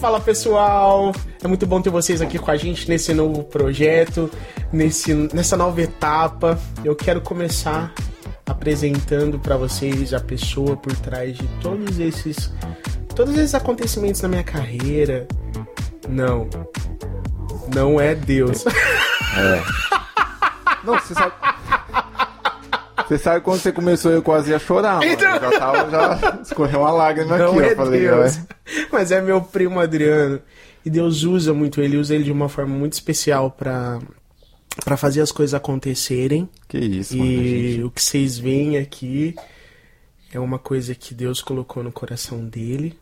Fala pessoal, é muito bom ter vocês aqui com a gente nesse novo projeto, nesse, nessa nova etapa. Eu quero começar apresentando para vocês a pessoa por trás de todos esses todos esses acontecimentos na minha carreira. Não. Não é Deus. É. Não, você sabe. Você sabe quando você começou eu quase ia chorar, mano. Então- Já tava, já escorreu uma lágrima Não aqui, é eu falei, Deus. Mas é meu primo Adriano. E Deus usa muito ele, usa ele de uma forma muito especial pra para fazer as coisas acontecerem. Que isso, mano. E gente. o que vocês veem aqui é uma coisa que Deus colocou no coração dele,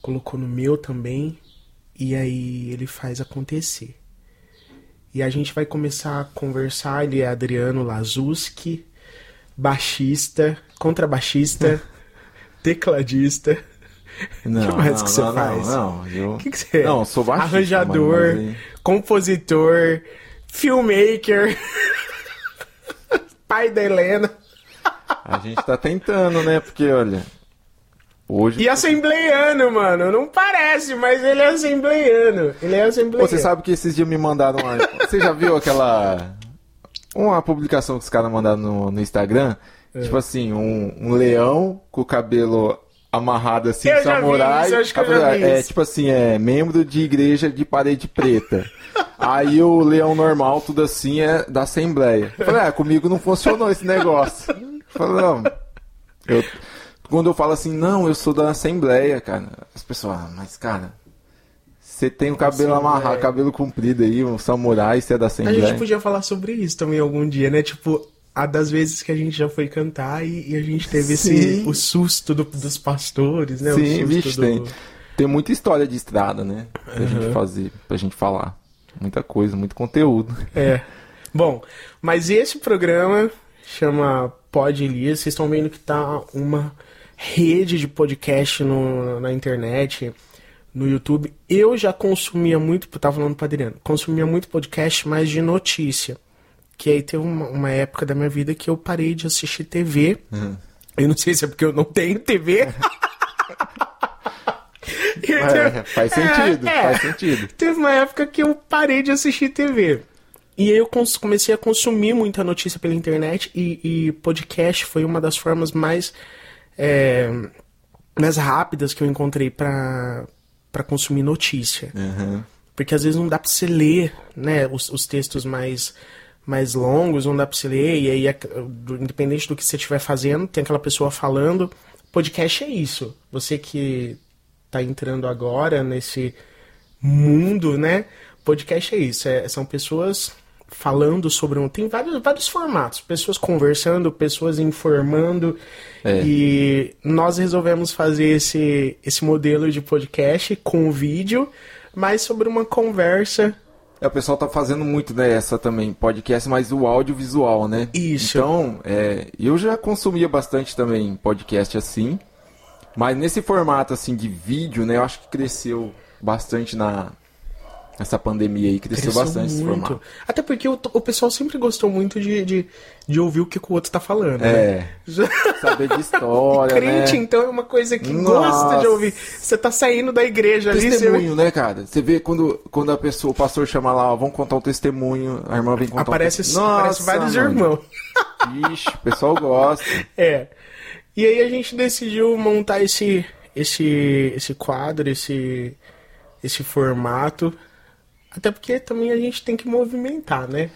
colocou no meu também, e aí ele faz acontecer. E a gente vai começar a conversar. Ele é Adriano Lazuski, baixista, contrabaixista, tecladista. Não, que mais não, que você não, faz? Não, não, eu... O que, que você é? Não, sou baixista, Arranjador, mas compositor, filmmaker, pai da Helena A gente tá tentando, né? Porque, olha. Hoje. e assembleiano, mano. Não parece, mas ele é assembleiano. Ele é assembleiano. Você sabe que esses dias me mandaram uma. Você já viu aquela. Uma publicação que os caras mandaram no, no Instagram? É. Tipo assim, um, um leão com o cabelo amarrado assim, Eu samurai. isso, vi é isso. tipo assim, é membro de igreja de parede preta. Aí o leão normal, tudo assim, é da Assembleia. Eu Falei, ah, comigo não funcionou esse negócio. Eu Falei, não. Eu, quando eu falo assim, não, eu sou da Assembleia, cara. As pessoas, ah, mas cara, você tem o cabelo Assembleia. amarrado, cabelo comprido aí, um samurai, você é da A Assembleia. gente podia falar sobre isso também algum dia, né? Tipo, a das vezes que a gente já foi cantar e, e a gente teve esse, Sim. o susto do- dos pastores, né? Sim, vixe, do- tem, tem muita história de estrada, né? Pra gente fazer, pra gente falar. Muita coisa, muito conteúdo. É. Bom, mas esse programa chama Pod Elias. Vocês estão vendo que tá uma rede de podcast no- na internet, no YouTube. Eu já consumia muito, eu tava falando pro Adriano, consumia muito podcast, mas de notícia. Que aí teve uma, uma época da minha vida que eu parei de assistir TV. Eu não sei se é porque eu não tenho TV. Eu É, faz sentido, É, é. faz sentido. Teve uma época que eu parei de assistir TV. E aí eu comecei a consumir muita notícia pela internet e, e podcast foi uma das formas mais, é, mais rápidas que eu encontrei pra consumir notícia. Uhum. Porque às vezes não dá pra você ler, né, os, os textos mais, mais longos, não dá pra você ler, e aí, independente do que você estiver fazendo, tem aquela pessoa falando. Podcast é isso. Você que tá entrando agora nesse mundo, né? Podcast é isso. é- são pessoas falando sobre um. Tem vários, vários formatos. Pessoas conversando, pessoas informando. É. E nós resolvemos fazer esse, esse modelo de podcast com vídeo, mas sobre uma conversa. É, o pessoal tá fazendo muito dessa também, podcast, mas o audiovisual, né? Isso. Então, é, eu já consumia bastante também podcast assim, mas nesse formato assim de vídeo, né? Eu acho que cresceu bastante na nessa pandemia aí, cresceu, bastante esse formato. Até porque o, o pessoal sempre gostou muito de, de, de ouvir o que o outro tá falando. né? É, saber de história, Crente, né? então, é uma coisa que Nossa. gosta de ouvir. Você tá saindo da igreja ali, você Testemunho, né, cara? Você vê quando, quando a pessoa, o pastor chama lá, ó, vamos contar um testemunho, a irmã vem contar aparece, um testemunho. aparece vários mano. irmãos. Ixi, o pessoal gosta. É. E aí a gente decidiu montar esse esse esse quadro, esse esse formato. Até porque também a gente tem que movimentar, né?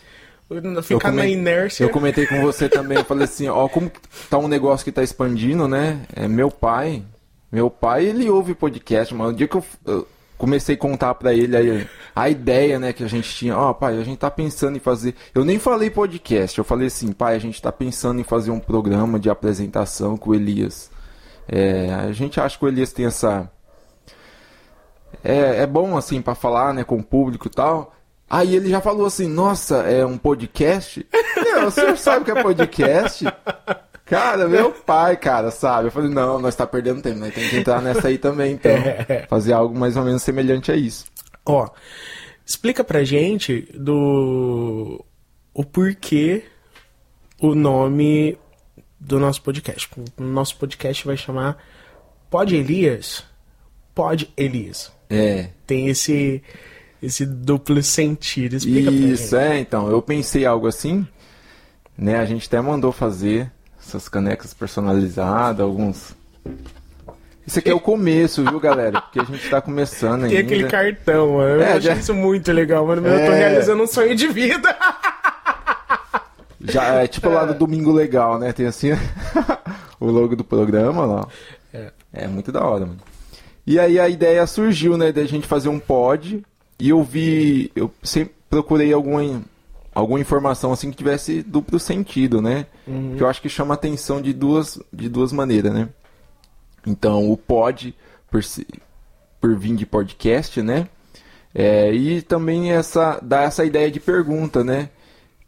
Ficar Eu na inércia. Eu comentei com você também, eu falei assim, ó, como tá um negócio que tá expandindo, né? É meu pai. Meu pai, ele ouve podcast, mano. O dia que eu, eu comecei a contar pra ele aí, a ideia, né, que a gente tinha, ó, pai, a gente tá pensando em fazer. Eu nem falei podcast, eu falei assim, pai, a gente tá pensando em fazer um programa de apresentação com o Elias. É, a gente acha que o Elias tem essa. É, é bom, assim, pra falar, né, com o público e tal. Aí ele já falou assim, nossa, é um podcast? Não, o senhor sabe o que é podcast? Cara, meu pai, cara, sabe? Eu falei, não, nós tá perdendo tempo, nós temos que entrar nessa aí também, então. Fazer algo mais ou menos semelhante a isso. Ó, explica pra gente do o porquê o nome do nosso podcast. O nosso podcast vai chamar Pode Elias, Pod Elias. É. Tem esse esse duplo sentido. Explica Isso, é, então. Eu pensei algo assim, né? A gente até mandou fazer essas canecas personalizadas, alguns. Isso aqui é o começo, viu, galera? Porque a gente tá começando Tem ainda. aquele cartão, mano. Eu É, acho já- isso muito legal, mano. Eu tô É. realizando um sonho de vida. Já é tipo lá do Domingo Legal, né? Tem assim o logo do programa lá. É. É muito da hora, mano. E aí a ideia surgiu, né, da gente fazer um pod. E eu vi, eu sempre procurei alguma, alguma informação assim que tivesse duplo sentido, né? Que eu acho que chama atenção de duas, de duas maneiras, né? Então o pod por, por vir de podcast, né? É, e também essa dá essa ideia de pergunta, né?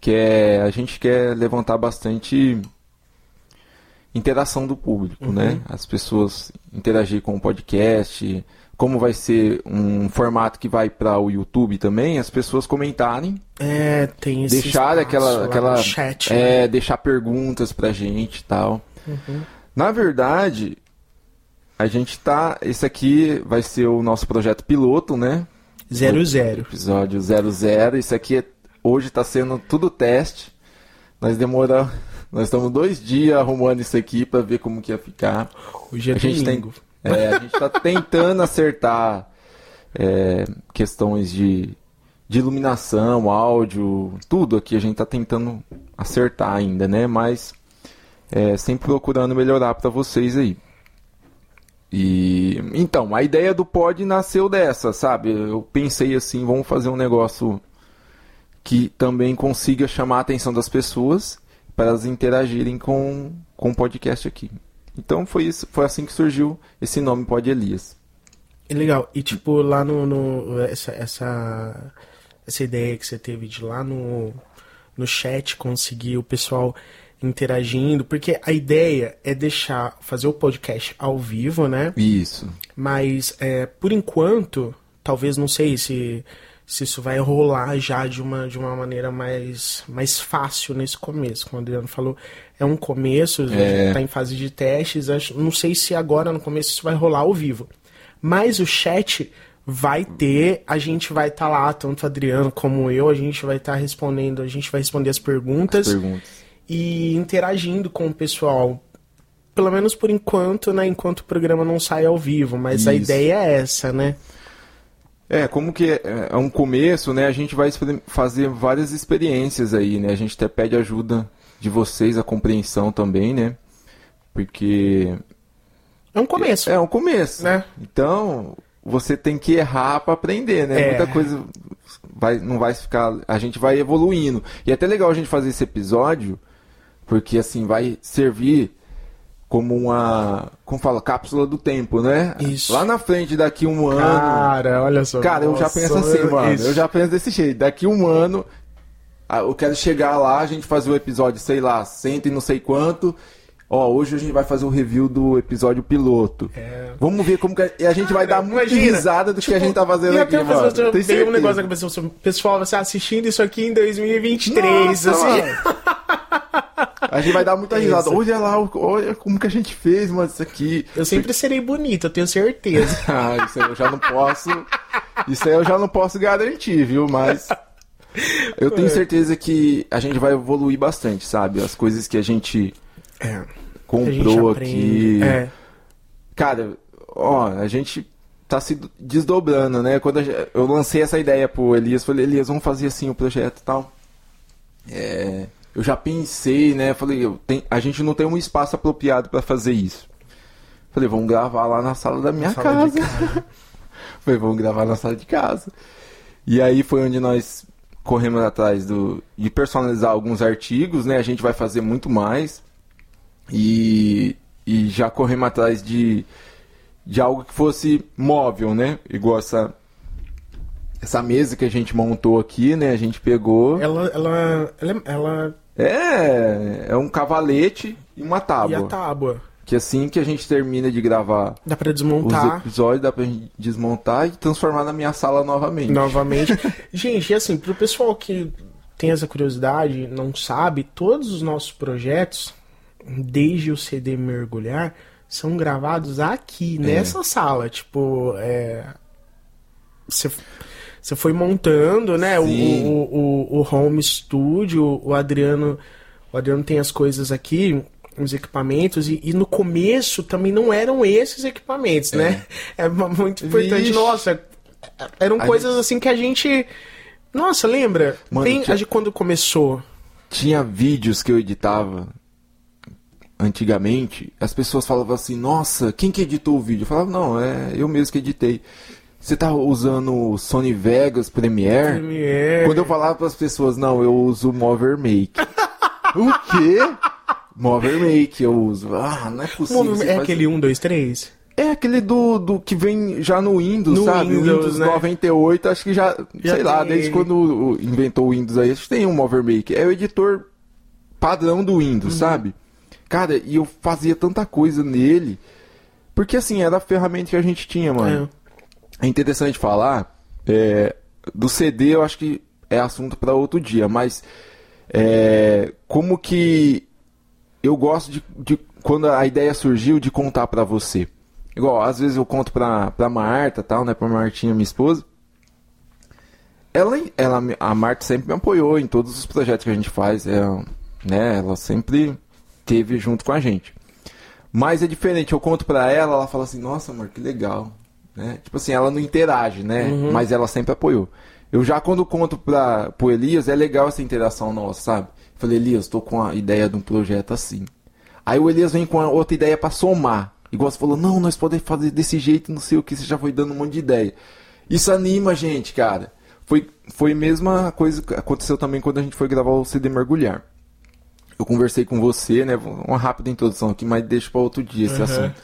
Que é a gente quer levantar bastante interação do público, né? As pessoas interagir com o podcast, como vai ser um formato que vai para o YouTube também, as pessoas comentarem, É, tem esse deixar aquela aquela chat. né? Uhum. é, deixar perguntas pra gente e tal. Na verdade, a gente tá, esse aqui vai ser o nosso projeto piloto, né? Zero zero. Episódio 00. Isso aqui é- hoje está sendo tudo teste. Nós demoramos. Nós estamos dois dias arrumando isso aqui para ver como que ia ficar. Hoje é A gente tem, é, a gente está tentando acertar é, questões de, de iluminação, áudio, tudo aqui a gente está tentando acertar ainda, né? Mas é, sempre procurando melhorar para vocês aí. E então, a ideia do pod nasceu dessa, sabe? Eu pensei assim, vamos fazer um negócio que também consiga chamar a atenção das pessoas para elas interagirem com, com o podcast aqui. Então foi isso, foi assim que surgiu esse nome Pod Elias. Legal. E tipo, lá no. no- essa, essa, essa ideia que você teve de lá no, no chat conseguir o pessoal interagindo, porque a ideia é deixar, fazer o podcast ao vivo, né? Isso. Mas é, por enquanto, talvez não sei se, se isso vai rolar já de uma, de uma maneira mais, mais fácil nesse começo. Como o Adriano falou, é um começo, a gente tá em fase de testes. acho- Não sei se agora no começo isso vai rolar ao vivo. Mas o chat vai ter, a gente vai estar lá, tanto o Adriano como eu, a gente vai estar respondendo, a gente vai responder as perguntas Perguntas. e interagindo com o pessoal. Pelo menos por enquanto, né? Enquanto o programa não sai ao vivo. Mas a Isso. ideia é essa, né? É, como que é, é um começo, né? A gente vai fazer várias experiências aí, né? A gente até pede ajuda de vocês, a compreensão também, né? Porque É um começo. é um começo. Né? Então, você tem que errar para aprender, né? É. Muita coisa vai, não vai ficar. A gente vai evoluindo. E é até legal a gente fazer esse episódio, porque assim, vai servir como uma. Como fala? Cápsula do tempo, né? Isso. Lá na frente, daqui um ano. Cara, olha só. Cara, eu já Nossa, penso assim, mano. isso. Eu já penso desse jeito. Daqui um ano, eu quero chegar lá, a gente fazer o episódio, sei lá, cento e não sei quanto. Ó, hoje a gente vai fazer o review do episódio piloto. É. Vamos ver como que. E a gente vai dar muita Imagina, risada do que tipo, a gente tá fazendo aqui, mano. Eu Tem veio um certeza. negócio na cabeça. o Pessoal, você assistindo isso aqui em 2023. Nossa, assim. A gente vai dar muita risada. Isso. Olha lá, olha como que a gente fez, mano, isso aqui. Eu sempre serei bonito, eu tenho certeza. Ah, isso aí eu já não posso. Isso aí eu já não posso garantir, viu? Mas. Eu tenho certeza que a gente vai evoluir bastante, sabe? As coisas que a gente É. A gente comprou aqui. É. Cara, ó, a gente tá se desdobrando, né? Quando eu lancei essa ideia pro Elias, falei, Elias, vamos fazer assim o projeto e tal. É, eu já pensei, né? Falei, eu tenho- a gente não tem um espaço apropriado pra fazer isso. Falei, vamos gravar lá na sala da minha Sala de casa. Falei, vamos gravar na sala de casa. E aí foi onde nós corremos atrás do, de personalizar alguns artigos, né? A gente vai fazer muito mais. E, e já corremos atrás de, de algo que fosse móvel, né? Igual essa, essa mesa que a gente montou aqui, né? A gente pegou. Ela, ela, ela, ela É, é um cavalete e uma e a tábua. tábua. Que assim que a gente termina de gravar Dá pra os desmontar. episódios, dá pra gente desmontar e transformar na minha sala novamente. Novamente. Gente, e assim, pro pessoal que tem essa curiosidade, não sabe, todos os nossos projetos, desde o CD Mergulhar, são gravados aqui, nessa sala. Tipo, é. Você. Você foi montando, né? O, o, o, o home studio, o Adriano. O Adriano tem as coisas aqui, os equipamentos, e, e no começo também não eram esses equipamentos, né? É muito importante. Vixe. Nossa, eram A coisas assim que a gente. Nossa, lembra? Mano, Bem, tinha- gente quando começou. Tinha vídeos que eu editava antigamente, as pessoas falavam assim, nossa, quem que editou o vídeo? Eu falava, não, é eu mesmo que editei. Você tá usando o Sony Vegas Premiere? Premiere. Quando eu falava para as pessoas, não, eu uso o Mover Make. o quê? Mover Make eu uso. Ah, não é possível. É faz- aquele 1, 2, 3? É aquele do, do que vem já no Windows, No sabe? Windows, Windows né? 98, acho que já, Já sei lá, desde ele. quando inventou o Windows aí, acho que tem um Mover Make. É o editor padrão do Uhum. Windows, sabe? Cara, e eu fazia tanta coisa nele, porque assim, era a ferramenta que a gente tinha, mano. É interessante falar, é, do CD eu acho que é assunto para outro dia, mas é, como que eu gosto de, de- quando a ideia surgiu de contar pra você. Igual, às vezes eu conto pra, pra Marta, tal, né, pra Martinha, minha esposa. Ela, ela, a Marta sempre me apoiou em todos os projetos que a gente faz, é, né, ela sempre teve junto com a gente. Mas é diferente, eu conto pra ela, ela fala assim, nossa, amor, que legal. Né? Tipo assim, ela não interage, né? Mas ela sempre apoiou. Eu já quando conto pra, pro Elias, é legal essa interação nossa, sabe? Falei, Elias, tô com a ideia de um projeto assim. Aí o Elias vem com outra ideia pra somar. Igual você falou, não, nós podemos fazer desse jeito, não sei o que, você já foi dando um monte de ideia. Isso anima a gente, cara. Foi, foi a mesma coisa que aconteceu também quando a gente foi gravar o CD Mergulhar. Eu conversei com você, né? Uma rápida introdução aqui, mas deixa para outro dia esse Uhum. assunto.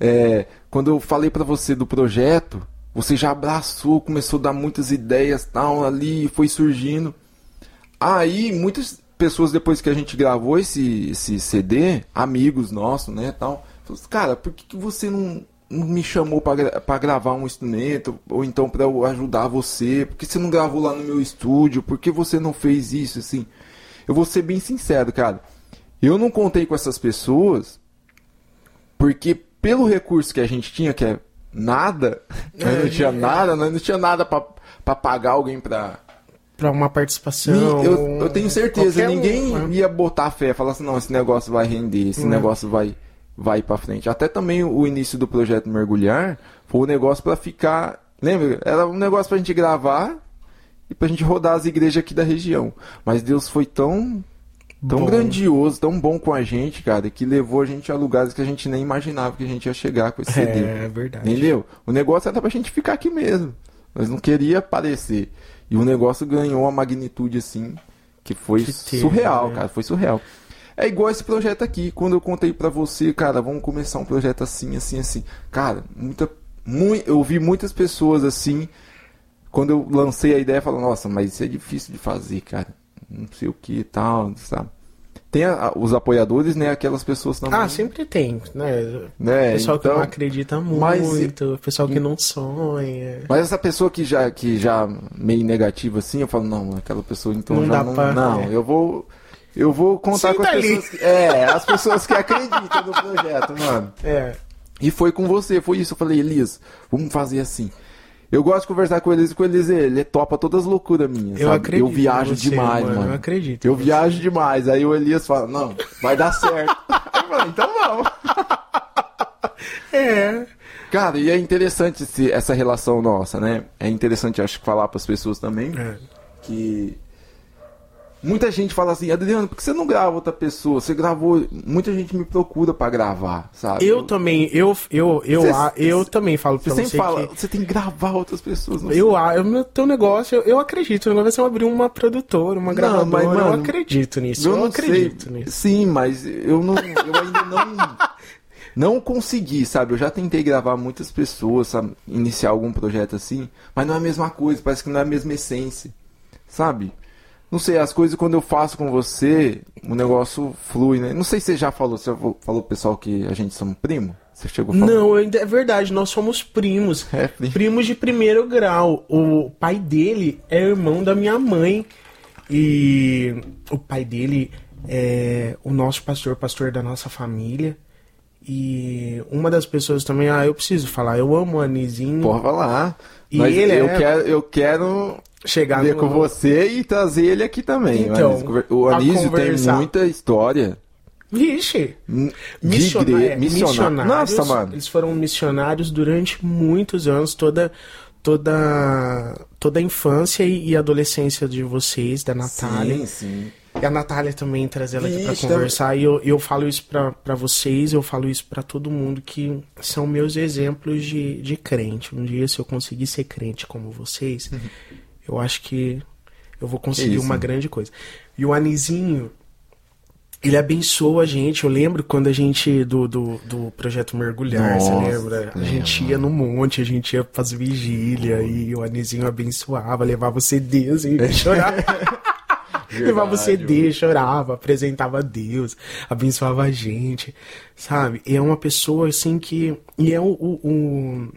É, quando eu falei para você do projeto, você já abraçou, começou a dar muitas ideias, tal, ali, foi surgindo. Aí, muitas pessoas depois que a gente gravou esse, esse CD, amigos nossos, né, tal, cara, por que, que você não, não me chamou para gravar um instrumento ou então para eu ajudar você? Por que você não gravou lá no meu estúdio? Por que você não fez isso assim? Eu vou ser bem sincero, cara. Eu não contei com essas pessoas porque pelo recurso que a gente tinha, que é nada, nós não tinha nada, nós não tinha nada para pagar alguém para Pra uma participação. eu, eu tenho certeza, qualquer um, ninguém né? ia botar fé, falar assim, não, esse negócio vai render, esse Hum. negócio vai vai para frente. Até também o início do projeto Mergulhar foi um negócio para ficar, lembra? Era um negócio pra gente gravar e pra gente rodar as igrejas aqui da região. Mas Deus foi tão tão Bom. grandioso, tão bom com a gente, cara, que levou a gente a lugares que a gente nem imaginava que a gente ia chegar com esse CD. É verdade. Entendeu? O negócio era pra gente ficar aqui mesmo. Nós não queria aparecer. E o negócio ganhou uma magnitude assim que foi Que teve, surreal, né? cara. Foi surreal. É igual esse projeto aqui. Quando eu contei pra você, cara, vamos começar um projeto assim, assim, assim. Cara, muita, mui, eu vi muitas pessoas assim. Quando eu lancei a ideia, falando, nossa, mas isso é difícil de fazer, cara. Não sei o que e tal, sabe? Tem a- os apoiadores, né? Aquelas pessoas também. Ah, sempre tem, né? né? Pessoal que então, não acredita mas- muito, o pessoal que não sonha. Mas essa pessoa que já, que já meio negativa assim, eu falo, não, aquela pessoa então Não já dá não. pra- não, é. eu vou. Eu vou contar com as pessoas. Que, é, as pessoas que acreditam no projeto, mano. É. E foi com você, foi isso. Eu falei, Elias, vamos fazer assim. Eu gosto de conversar com o Elias, com o Elias, ele topa todas as loucuras minhas. Eu sabe? acredito. Eu viajo você, demais, mano. Eu acredito. Eu em você. viajo demais. Aí o Elias fala, não, vai dar certo. eu falei, então vamos. É. Cara, e é interessante esse- essa relação nossa, né? É interessante, acho que, falar para as pessoas também É. que muita gente fala assim, Adriano, por que você não grava outra pessoa? Você gravou, muita gente me procura para gravar, sabe? Eu também, eu, eu, eu, Cê- eu também falo Você pra sempre você fala, que você tem que gravar outras pessoas. não eu, eu, meu teu negócio, eu, eu acredito, o negócio eu abrir uma produtora, uma Não, gravadora, mas, eu mano, acredito nisso, eu, não acredito sei. nisso. Sim, mas eu não, eu ainda não, não consegui, sabe? Eu já tentei gravar muitas pessoas, sabe? Iniciar algum projeto assim, mas não é a mesma coisa, parece que não é a mesma essência, sabe? Não sei, as coisas quando eu faço com você, o negócio flui, né? Não sei se você já falou, você falou pro pessoal que a gente somos primo? Você chegou a falar? Não, é verdade, nós somos primos. É, primo. Primos de primeiro grau. O pai dele é irmão da minha mãe. E o pai dele é o nosso pastor, pastor da nossa família. E uma das pessoas também, ah, eu preciso falar, eu amo o Anizinho. Porra, vai lá. E Mas ele eu, é- quero, eu quero chegar ver no- com você e trazer ele aqui também. Então, o Anísio, o pra Anísio tem muita história. Vixe! missionário. missionários. Nossa, mano. Eles foram missionários durante muitos anos, toda toda toda a infância e, adolescência de vocês, da Natália. Sim, sim. E a Natália também traz ela aqui pra conversar. E eu, eu falo isso pra, pra vocês, eu falo isso pra todo mundo, que são meus exemplos de, de crente. Um dia, se eu conseguir ser crente como vocês, eu acho que eu vou conseguir isso. uma grande coisa. E o Anizinho, ele abençoa a gente. Eu lembro quando a gente, do, do, do projeto Mergulhar, você Nossa, lembra? A gente ia no monte, a gente ia fazer vigília e o Anizinho abençoava, levava o CD assim, e chorava. Levava o CD, chorava, apresentava a Deus, abençoava a gente, sabe? E é uma pessoa assim que. E é o, o- o-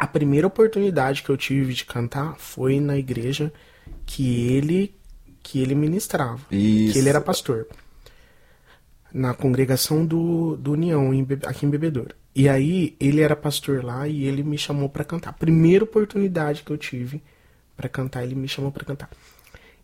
A primeira oportunidade que eu tive de cantar foi na igreja que ele que ele ministrava. Isso. Que ele era pastor. Na congregação do, do União, em aqui em Bebedouro. E aí, ele era pastor lá e ele me chamou pra cantar. Primeira oportunidade que eu tive pra cantar, ele me chamou pra cantar.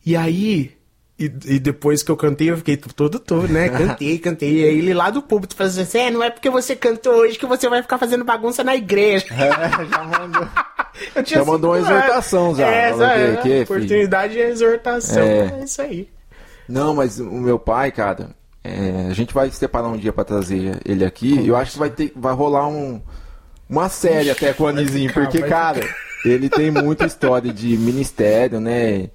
E aí, e, e depois que eu cantei, eu fiquei todo todo, né? Cantei, cantei. E aí ele lá do público falou assim: é, não é porque você cantou hoje que você vai ficar fazendo bagunça na igreja. É, já mandou. Eu Já mandou uma exortação já. É, essa que- que, filho? oportunidade é exortação. É. É. isso aí. Não, mas o meu pai, cara, é, a gente vai separar um dia pra trazer ele aqui. Eu acho que vai ter, vai rolar um, uma série até com o Anizinho, porque, cara, ele tem muita história de ministério, né?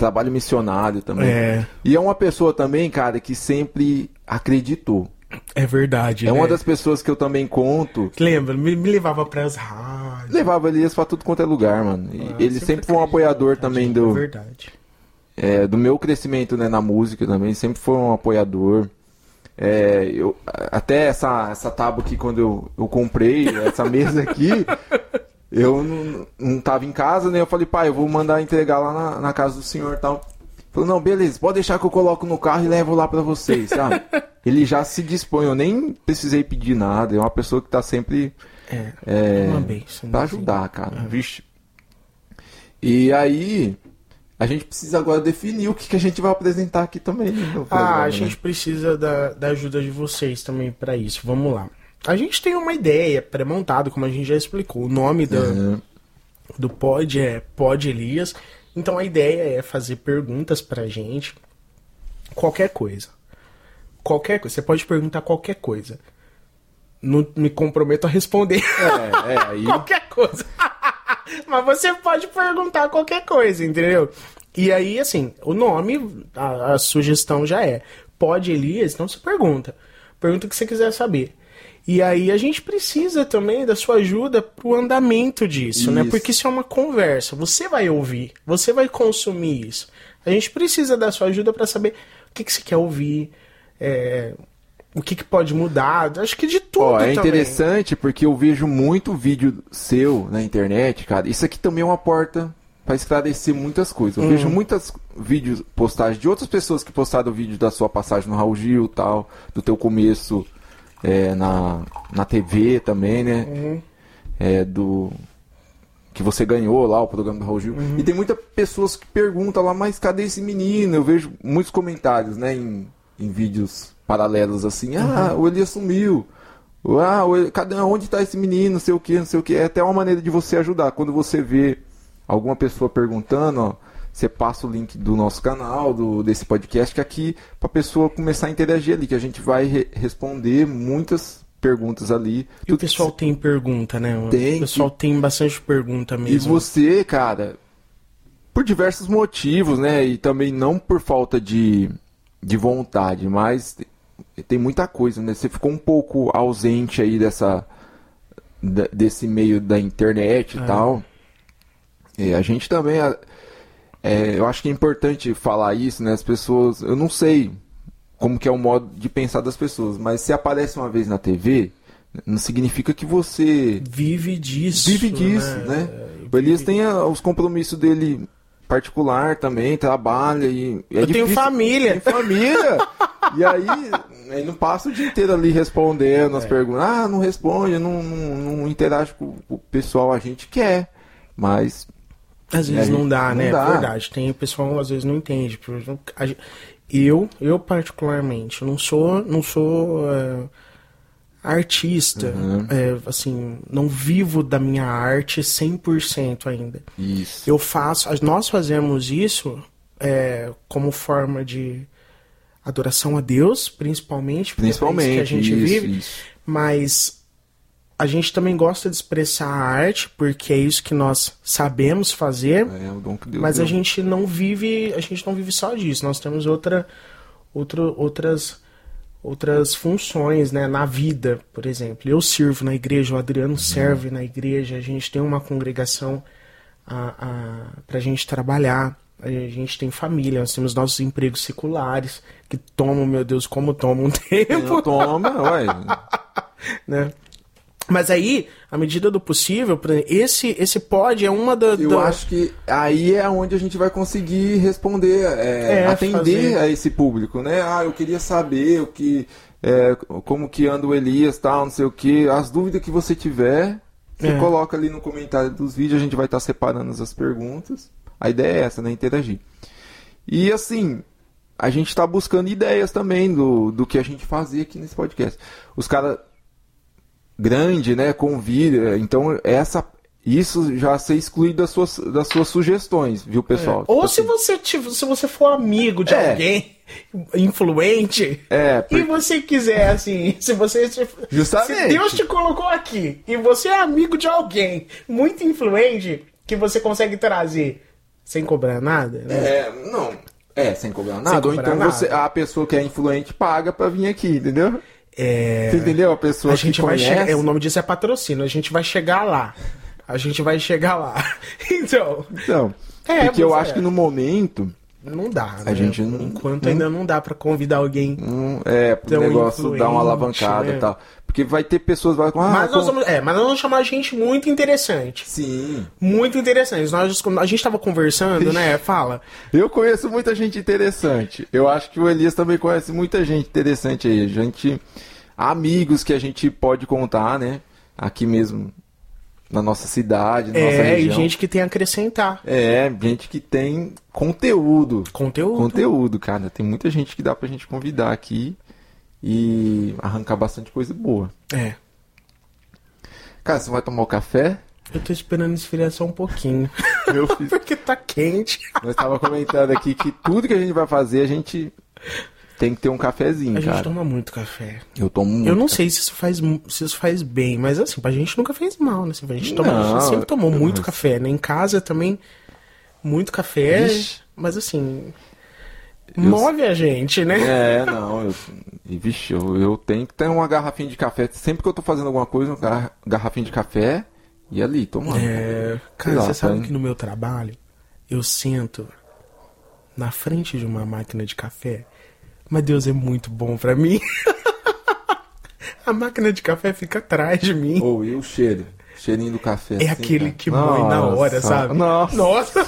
Trabalho missionário também. É. E é uma pessoa também, cara, que sempre acreditou. É verdade. É né? uma das pessoas que eu também conto. Lembra? Me, me levava pras rádios. Levava Elias pra tudo quanto é lugar, mano. Ah, ele sempre foi um apoiador também É do, verdade. é, do meu crescimento né, na música também, sempre foi um apoiador. É, eu, até essa, essa tábua aqui, quando eu, eu comprei, essa mesa aqui, eu não, não tava em casa, né? Eu falei, pai, eu vou mandar entregar lá na, na casa do senhor e tal. Falou, não, beleza, pode deixar que eu coloco no carro e levo lá pra vocês, sabe? Ele já se dispõe, eu nem precisei pedir nada, é uma pessoa que tá sempre É. é, Uma bênção, pra né? ajudar, cara. Vixe. E aí, a gente precisa agora definir o que, que a gente vai apresentar aqui também programa, Ah, a né? gente precisa da, da ajuda de vocês também pra isso. Vamos lá. A gente tem uma ideia pré-montada, como a gente já explicou. O nome da, Uhum. do pod é Pod Elias. Então a ideia é fazer perguntas pra gente. Qualquer coisa. Qualquer coisa. Você pode perguntar qualquer coisa. Não me comprometo a responder É, é, aí... qualquer coisa. Mas você pode perguntar qualquer coisa, entendeu? E aí, assim, o nome, a, a sugestão já é. Pode Elias, então você pergunta. Pergunta o que você quiser saber. E aí a gente precisa também da sua ajuda pro andamento disso, né? Isso. Porque isso é uma conversa. Você vai ouvir, você vai consumir isso. A gente precisa da sua ajuda para saber o que, que você quer ouvir, é, o que, que pode mudar. Acho que de tudo Ó, é também. interessante porque eu vejo muito vídeo seu na internet, cara. Isso aqui também é uma porta pra esclarecer muitas coisas. Eu Hum. vejo muitas vídeos, postagens de outras pessoas que postaram vídeo da sua passagem no Raul Gil tal, do teu começo é, na, na TV também, né? Uhum. É, do que você ganhou lá o programa do Raul Gil. Uhum. E tem muitas pessoas que perguntam lá, mas cadê esse menino? Eu vejo muitos comentários, né, em, em vídeos paralelos assim, ah, Uhum. o Elias sumiu. Ah, cadê, onde está esse menino? Não sei o que, não sei o que. É até uma maneira de você ajudar. Quando você vê alguma pessoa perguntando, ó, você passa o link do nosso canal, do, desse podcast, que aqui pra pessoa começar a interagir ali, que a gente vai re- responder muitas perguntas ali. E o pessoal tem pergunta, né? Tem, O pessoal tem bastante pergunta E mesmo. você, cara, por diversos motivos, né? E também não por falta de, de vontade, mas tem muita coisa, né? Você ficou um pouco ausente aí dessa desse meio da internet e É. tal. E a gente também, a- é, eu acho que é importante falar isso, né? As pessoas, eu não sei como que é o modo de pensar das pessoas, mas se aparece uma vez na TV, não significa que você Vive disso. vive disso, né? O Elias tem os compromissos dele particular também, trabalha e. é Eu tenho difícil- família. Tem família! e aí, Aí não passa o dia inteiro ali respondendo É. as perguntas. Ah, não responde, não, não, não interage com o pessoal, a gente quer. Mas Às vezes aí, não dá, não né? dá. É verdade. Tem o pessoal às vezes não entende. Eu, eu particularmente, não sou, não sou é, artista. Uhum. é, assim, não vivo da minha arte 100% ainda. isso. Eu faço, nós fazemos isso é, como forma de adoração a Deus, principalmente, porque é Principalmente, que a gente isso, vive. isso. Mas a gente também gosta de expressar a arte, porque é isso que nós sabemos fazer. É o dom que Deus Mas a deu. gente não vive, a gente não vive só disso. Nós temos outra, outro, outras, outras funções, né, na vida, por exemplo. Eu sirvo na igreja, o Adriano serve na igreja. A gente tem uma congregação a, a, para a gente trabalhar. A gente tem família, nós temos nossos empregos seculares que tomam, meu Deus, como tomam um tempo Não toma, ué. né? Mas aí, à medida do possível, esse esse pod é uma da, Eu da- acho que aí é onde a gente vai conseguir responder, é, É, atender fazer. a esse público, né? Ah, eu queria saber o que, é, como que anda o Elias, tal, não sei o que. As dúvidas que você tiver, você É. coloca ali no comentário dos vídeos, a gente vai estar separando as perguntas. A ideia é essa, né? Interagir. E assim, a gente está buscando ideias também do, do que a gente fazia aqui nesse podcast. Os caras grande, né, convida, então essa isso já ser excluído das suas, das suas sugestões, viu, pessoal? Ou Tipo se você tiver, se você for amigo de É. alguém influente É, e por- você quiser assim, se você se, Justamente. se Deus te colocou aqui e você é amigo de alguém muito influente que você consegue trazer sem cobrar nada, né? É, não. É, sem cobrar nada. Ou cobrar então nada. você, a pessoa que é influente paga pra vir aqui, entendeu? É, Você entendeu? A pessoa a gente que vai conhece. chegar, é, o nome disso é patrocínio, a gente vai chegar lá. A gente vai chegar lá. Então, Então, É, porque eu mas acho é. que no momento, não dá, né? gente não- Enquanto não- ainda não dá pra convidar alguém. hum, é, pro negócio dar uma alavancada né? e tal. Porque vai ter pessoas vão ah, Mas nós vamos, é, mas nós vamos chamar gente muito interessante. Sim. Muito interessante. Nós, a gente tava conversando, né? Fala. Eu conheço muita gente interessante. Eu acho que o Elias também conhece muita gente interessante aí. Gente, amigos que a gente pode contar, né? Aqui mesmo na nossa cidade, na nossa É, e região. gente que tem a acrescentar. É, gente que tem conteúdo. Conteúdo. Conteúdo, cara. Tem muita gente que dá pra gente convidar aqui e arrancar bastante coisa boa. É. Cara, você vai tomar o café? Eu tô esperando esfriar só um pouquinho. Eu fiz. Porque tá quente. Nós tava comentando aqui que tudo que a gente vai fazer, a gente tem que ter um cafezinho, A gente cara. toma muito café. Eu tomo muito. Eu não sei se isso faz, se isso faz bem, mas assim, pra gente nunca fez mal, né? A gente, toma, a gente sempre tomou muito café, né? Em casa também, muito café. Vixe. Mas assim, move a gente, né? É, não, eu, vixe, eu, eu tenho que ter uma garrafinha de café. Sempre que eu tô fazendo alguma coisa, uma garra- garrafinha de café e ali, tomando. É, cara, lá, você sabe tá- que no meu trabalho eu sento na frente de uma máquina de café, mas Deus é muito bom pra mim. A máquina de café fica atrás de mim. Ou e o cheiro? Cheirinho do café. É assim, aquele cara. que morre na hora, sabe? Nossa, Nossa,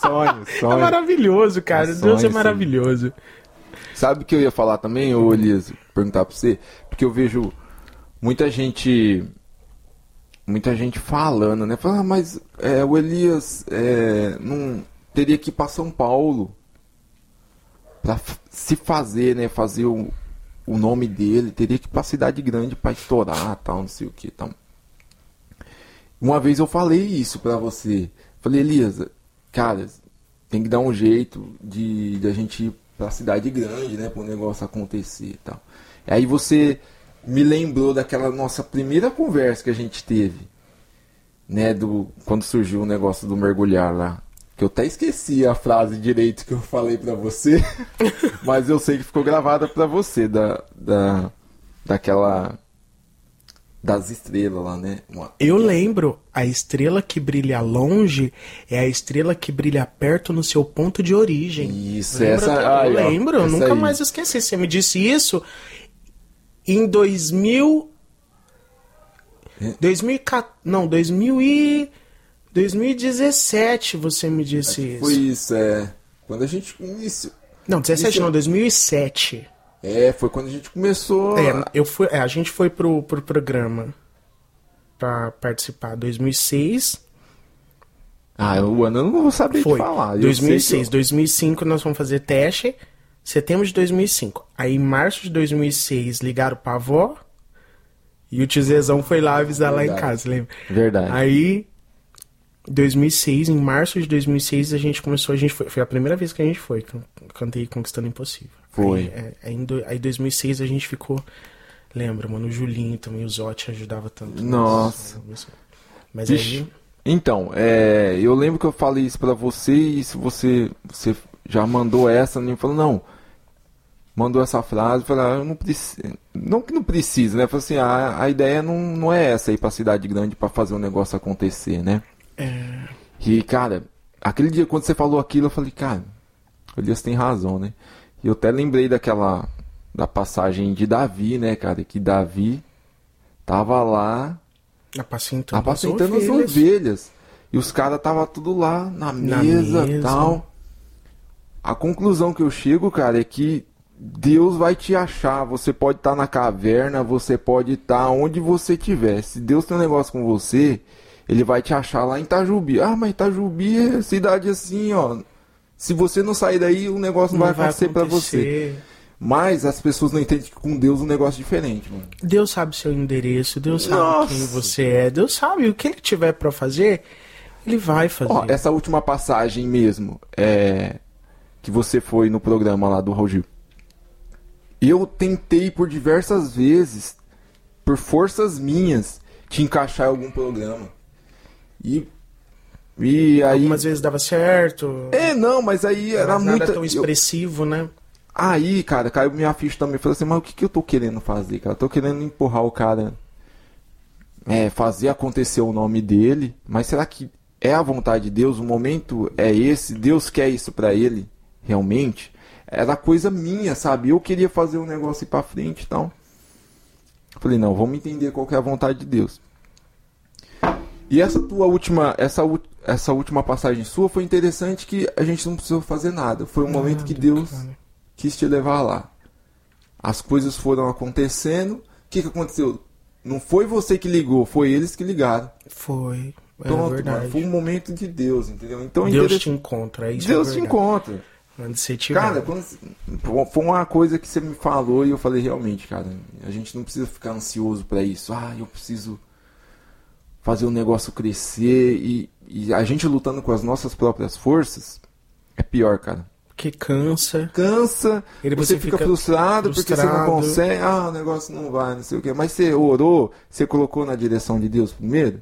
sonho, é sonho. maravilhoso, cara. É Deus é sonho, maravilhoso. Sabe o que eu ia falar também, ô Elias? Perguntar pra você? Porque eu vejo muita gente. Muita gente falando, né? Falando, ah, mas é, o Elias é, não teria que ir pra São Paulo pra f- se fazer, né? Fazer o, o nome dele, teria que ir pra cidade grande pra estourar, tal, não sei o que. Uma vez eu falei isso pra você. Falei, Elias, cara, tem que dar um jeito de, de a gente ir pra cidade grande, né? Para o negócio acontecer e tal. Aí você me lembrou daquela nossa primeira conversa que a gente teve, né? Do, quando surgiu o negócio do mergulhar lá. Que eu até esqueci a frase direito que eu falei pra você, mas eu sei que ficou gravada pra você, da, da, daquela. das estrelas lá, né? Uma- Eu lembro, a estrela que brilha longe é a estrela que brilha perto no seu ponto de origem. Isso, Lembra? essa. eu aí, ó, lembro, eu essa nunca aí. mais esqueci. Você me disse isso em 2000. É. 2014. Não, 2000 e. 2017 você me disse isso. Foi isso, é. Quando a gente iniciou. Não, 17 Isso- não, 2007. É, foi quando a gente começou. É, eu fui, é, a gente foi pro, pro programa pra participar 2006. Ah, o ano eu não vou saber Foi. falar. Eu 2006. sei que 2005 nós vamos fazer teste. Setembro de 2005. Aí em março de 2006 ligaram pra avó. E o Tizezão foi lá avisar lá em Verdade. casa, lembra? eu- Verdade. Aí, 2006, em março de 2006, a gente começou, a gente foi, foi a primeira vez que a gente foi, que eu cantei Conquistando Impossível. Foi. Aí, é, aí, em do- aí 2006 a gente ficou, lembra, mano, o Julinho também, o Zotti ajudava tanto. Nossa. Mas Vixe. aí, Então, é, eu lembro que eu falei isso pra você e se você, você já mandou essa, nem falou, não. Mandou essa frase, falou, ah, eu não preciso. Não que não precisa, né? Falou assim, ah, a ideia não, não é essa ir pra cidade grande pra fazer o negócio acontecer, né? É, E, cara, aquele dia quando você falou aquilo, eu falei, cara, o Elias tem razão, né? E eu até lembrei daquela. Da passagem de Davi, né, cara? Que Davi tava lá apacentando, apacentando as ovelhas. ovelhas. E os caras tava tudo lá na, mesa e tal. A conclusão que eu chego, cara, é que Deus vai te achar. Você pode estar na caverna, você pode estar onde você estiver. Se Deus tem um negócio com você, ele vai te achar lá em Itajubi. Ah, mas Itajubi é cidade assim, ó. Se você não sair daí, o negócio não, vai acontecer pra você. Mas as pessoas não entendem que com Deus o negócio é diferente, mano. Deus sabe seu endereço, Deus sabe Nossa. quem você é, Deus sabe o que ele tiver pra fazer, ele vai fazer. Ó, essa última passagem mesmo, é, que você foi no programa lá do Raul Gil. Eu tentei por diversas vezes, por forças minhas, te encaixar em algum programa. E. E aí. Algumas vezes dava certo. É, não, mas aí era mas muita. tão eu- expressivo, né? Aí, cara, caiu minha ficha também. Falei assim, mas o que, que eu tô querendo fazer, cara? Eu tô querendo empurrar o cara. É, fazer acontecer o nome dele. Mas será que é a vontade de Deus? O momento é esse? Deus quer isso pra ele? Realmente? Era coisa minha, sabe? Eu queria fazer um negócio ir pra frente e tal. Falei, não, vamos entender qual que é a vontade de Deus. E essa tua última, essa, essa última passagem sua foi interessante que a gente não precisou fazer nada. Foi um momento que Deus cara. quis te levar lá. As coisas foram acontecendo. O que, que aconteceu? Não foi você que ligou, foi eles que ligaram. Foi. É Pronto, verdade. mano, foi um momento de Deus, entendeu? Então Deus interessa- te encontra, é isso Deus é te encontra. Onde você tiver. Cara, quando- foi uma coisa que você me falou e eu falei realmente, cara, a gente não precisa ficar ansioso pra isso. Ah, eu preciso fazer o negócio crescer e, e a gente lutando com as nossas próprias forças é pior, cara. que cansa. cansa, Ele- você, fica, fica frustrado, porque você não frustrado. consegue, ah, o negócio não vai, não sei o quê. Mas você orou, você colocou na direção de Deus primeiro?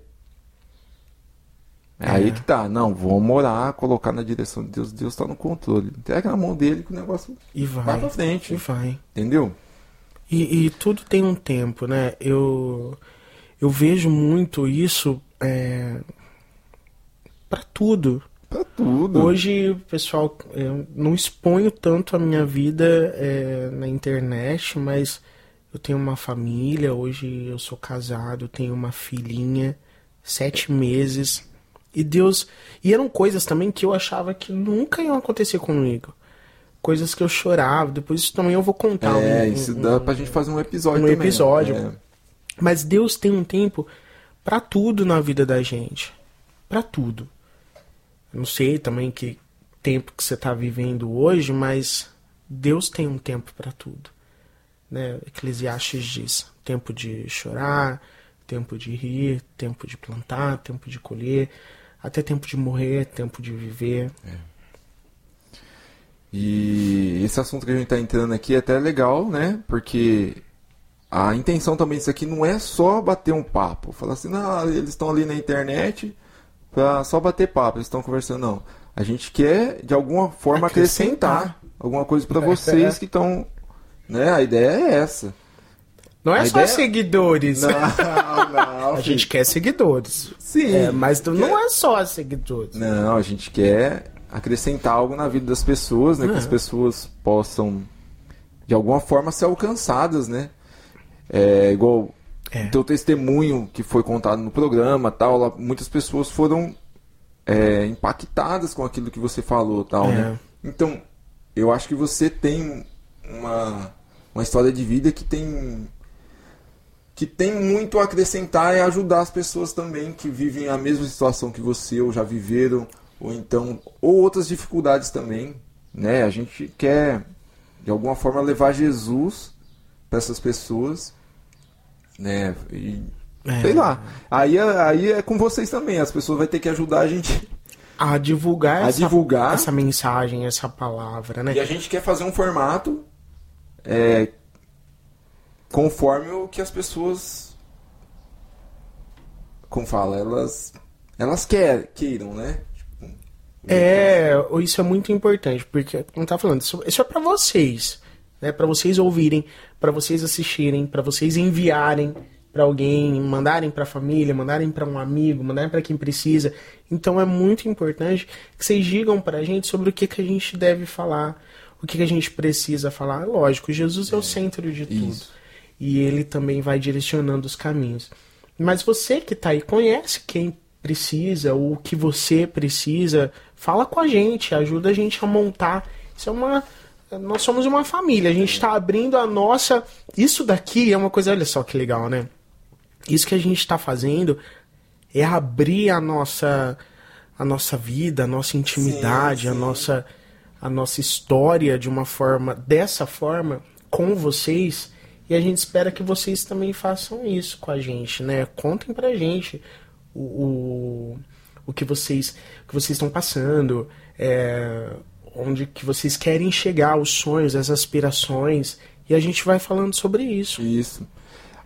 É, É. aí que tá, não, vamos orar, colocar na direção de Deus, Deus tá no controle. Entrega na mão dele que o negócio E vai. vai pra frente, E vai. entendeu? E, e tudo tem um tempo, né? Eu, eu vejo muito isso é, para tudo. Pra tudo. Hoje, pessoal, eu não exponho tanto a minha vida é, na internet, mas eu tenho uma família, hoje eu sou casado, tenho uma filhinha, sete meses. E Deus. E eram coisas também que eu achava que nunca iam acontecer comigo. Coisas que eu chorava. Depois isso também eu vou contar. é, um- isso um- dá pra gente fazer um episódio um também. episódio. É. Mas Deus tem um tempo pra tudo na vida da gente. Pra tudo. Não sei também que tempo que você tá vivendo hoje, mas Deus tem um tempo pra tudo. Né? Eclesiastes diz: tempo de chorar, tempo de rir, tempo de plantar, tempo de colher, até tempo de morrer, tempo de viver. E esse assunto que a gente tá entrando aqui é até legal, né? Porque a intenção também disso aqui não é só bater um papo. Falar assim, não, eles estão ali na internet pra só bater papo, eles estão conversando. Não. A gente quer, de alguma forma, acrescentar, Acrescentar. alguma coisa pra vocês que estão. Né? A ideia é essa. Não é A só ideia- seguidores. Não, não. A gente quer seguidores. Sim. É, mas não é só seguidores. Não, a gente quer acrescentar algo na vida das pessoas, né? Que É. as pessoas possam, de alguma forma, ser alcançadas, né? É igual É. o teu testemunho que foi contado no programa, tal. lá, muitas pessoas foram é, impactadas com aquilo que você falou, tal, É. né? Então, eu acho que você tem uma uma história de vida que tem que tem muito a acrescentar e ajudar as pessoas também que vivem a mesma situação que você ou já viveram ou então ou outras dificuldades também, né? A gente quer de alguma forma levar Jesus para essas pessoas, né? E, É. Sei lá. Aí, é- aí é com vocês também. As pessoas vão ter que ajudar a gente. A divulgar, A essa, divulgar. essa mensagem, essa palavra, né? E a gente quer fazer um formato é, conforme o que as pessoas. Como fala? Elas. Elas quer, queiram, né? Tipo, É, isso é muito importante, porque, como tá falando, isso, isso é pra vocês, né? Para vocês ouvirem, pra vocês assistirem, pra vocês enviarem pra alguém, mandarem pra família, mandarem pra um amigo, mandarem pra quem precisa. Então é muito importante que vocês digam pra gente sobre o que que a gente deve falar, o que que a gente precisa falar. Lógico, Jesus é, o centro de tudo. isso. E ele também vai direcionando os caminhos. Mas você que tá aí conhece quem precisa, ou o que você precisa, fala com a gente, ajuda a gente a montar. Isso é uma. Nós somos uma família, a gente está abrindo a nossa. Isso daqui é uma coisa, olha só que legal, né? Isso que a gente está fazendo é abrir a nossa a nossa vida, a nossa intimidade, Sim, a sim. nossa a nossa história de uma forma dessa forma com vocês e a gente espera que vocês também façam isso com a gente, né? Contem pra gente o, o, o que vocês o que vocês estão passando, é, onde que vocês querem chegar, os sonhos, as aspirações e a gente vai falando sobre isso. Isso.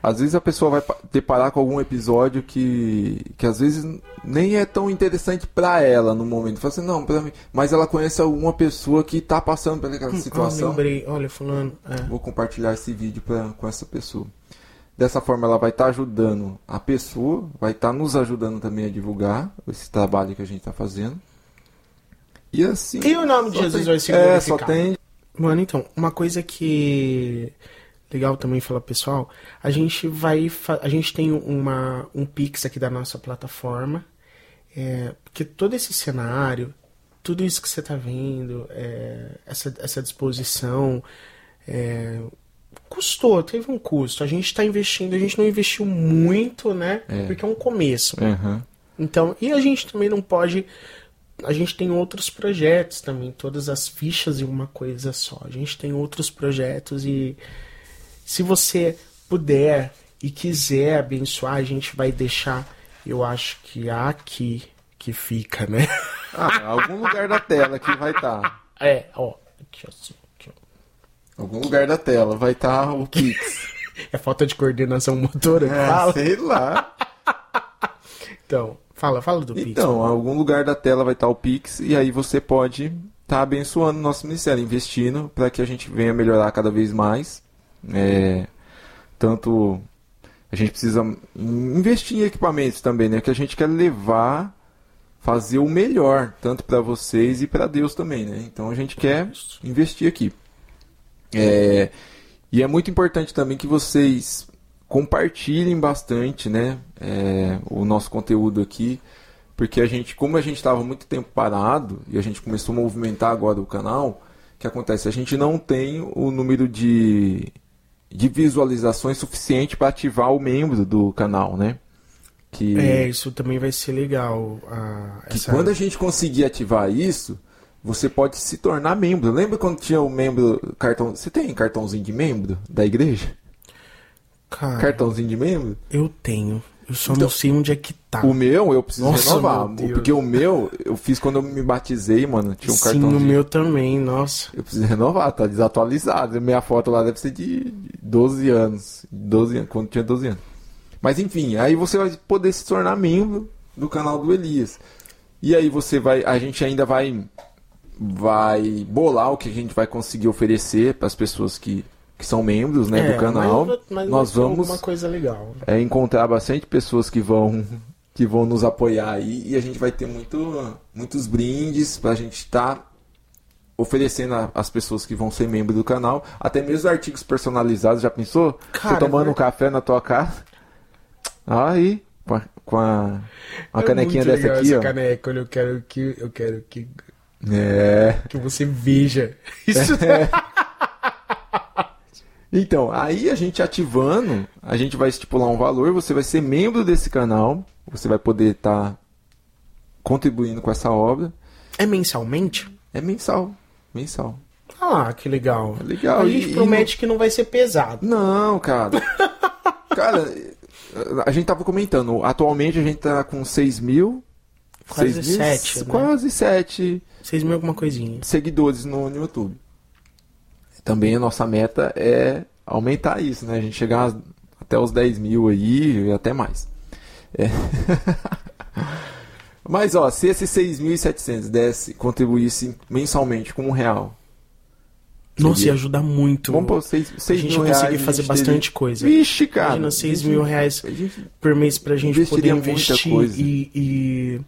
Às vezes a pessoa vai pa- deparar com algum episódio que, que às vezes nem é tão interessante pra ela no momento. Fala assim, não, pra mim. Mas ela conhece alguma pessoa que tá passando por aquela Ah, situação. lembrei, olha, fulano, é. Vou compartilhar esse vídeo pra, com essa pessoa. Dessa forma, ela vai estar ajudando a pessoa, vai estar nos ajudando também a divulgar esse trabalho que a gente está fazendo. E assim. E o nome de Jesus tem- vai ser É, só tem. Mano, então, uma coisa que legal também falar pessoal, a gente vai fa- a gente tem uma um pix aqui da nossa plataforma, é, porque todo esse cenário, tudo isso que você tá vendo, é, essa essa disposição, é, custou, teve um custo. A gente está investindo, a gente não investiu muito, né? É. Porque é um começo. Aham. Então, e a gente também não pode. A gente tem outros projetos também, todas as fichas em uma coisa só. A gente tem outros projetos e se você puder e quiser abençoar, a gente vai deixar, eu acho que aqui que fica, né? Ah, algum lugar da tela que vai estar. É, ó, aqui assim, aqui, ó. Algum lugar da tela vai estar o Pix. É falta de coordenação motora, É, fala. sei lá. Então, fala, fala do Pix. Então, algum lugar da tela vai estar o Pix e aí você pode estar abençoando o nosso ministério, investindo para que a gente venha melhorar cada vez mais. É, tanto a gente precisa investir em equipamentos também, né? Que a gente quer levar, fazer o melhor, tanto para vocês e para Deus também, né? Então a gente quer investir aqui. É, e é muito importante também que vocês compartilhem bastante, né, é, o nosso conteúdo aqui, porque a gente, como a gente estava muito tempo parado e a gente começou a movimentar agora o canal, o que acontece? A gente não tem o número de, de visualizações suficiente para ativar o membro do canal, né? Que, É, isso também vai ser legal. a- essa... quando a gente conseguir ativar isso, você pode se tornar membro. Lembra quando tinha o membro cartão? Você tem cartãozinho de membro da igreja? Cara, Cartãozinho de membro? eu tenho. Eu só Então, não sei onde é que tá. O meu eu preciso Nossa, renovar. Porque o meu eu fiz quando eu me batizei, mano. Tinha um Sim, cartãozinho. o meu também, nossa. Eu preciso renovar, tá desatualizado. Minha foto lá deve ser de 12 anos. 12 anos, quando tinha 12 anos. Mas enfim, aí você vai poder se tornar membro do canal do Elias. E aí você vai. A gente ainda vai. Vai bolar o que a gente vai conseguir oferecer para as pessoas que, que são membros né, É, do canal. Mas, mas Nós vamos alguma coisa legal. é, encontrar bastante pessoas que vão que vão nos apoiar aí e a gente vai ter muito, muitos brindes pra gente estar oferecendo a- às pessoas que vão ser membros do canal, até mesmo artigos personalizados, já pensou? Cara, Você tomando é um café na tua casa? Aí, com a, a uma É canequinha dessa aqui, essa ó. caneca, eu quero que eu quero que, É. que você veja. Isso É. Então, aí a gente ativando, a gente vai estipular um valor, você vai ser membro desse canal, você vai poder estar contribuindo com essa obra. É mensalmente? É mensal, mensal. Ah, que legal. É legal. A gente E- e promete que não vai ser pesado. Não, cara. cara, a gente tava comentando, atualmente a gente tá com 6 mil. Quase 6 mil, sete, né? Quase 7 Vocês mil alguma coisinha. seguidores no, no YouTube. Também a nossa meta é aumentar isso, né? A gente chegar até os 10 mil aí e até mais. É. Mas, ó, se esses 6.700 desse, contribuísse mensalmente com um real, Nossa, Seria. ia ajudar muito. vamos pôr 6, a 6 gente mil ia conseguir a fazer bastante teria- coisa. Vixe, cara. Imagina 6 Vixe, mil reais a gente- por mês pra gente poder Investiria muita investir coisa. e, e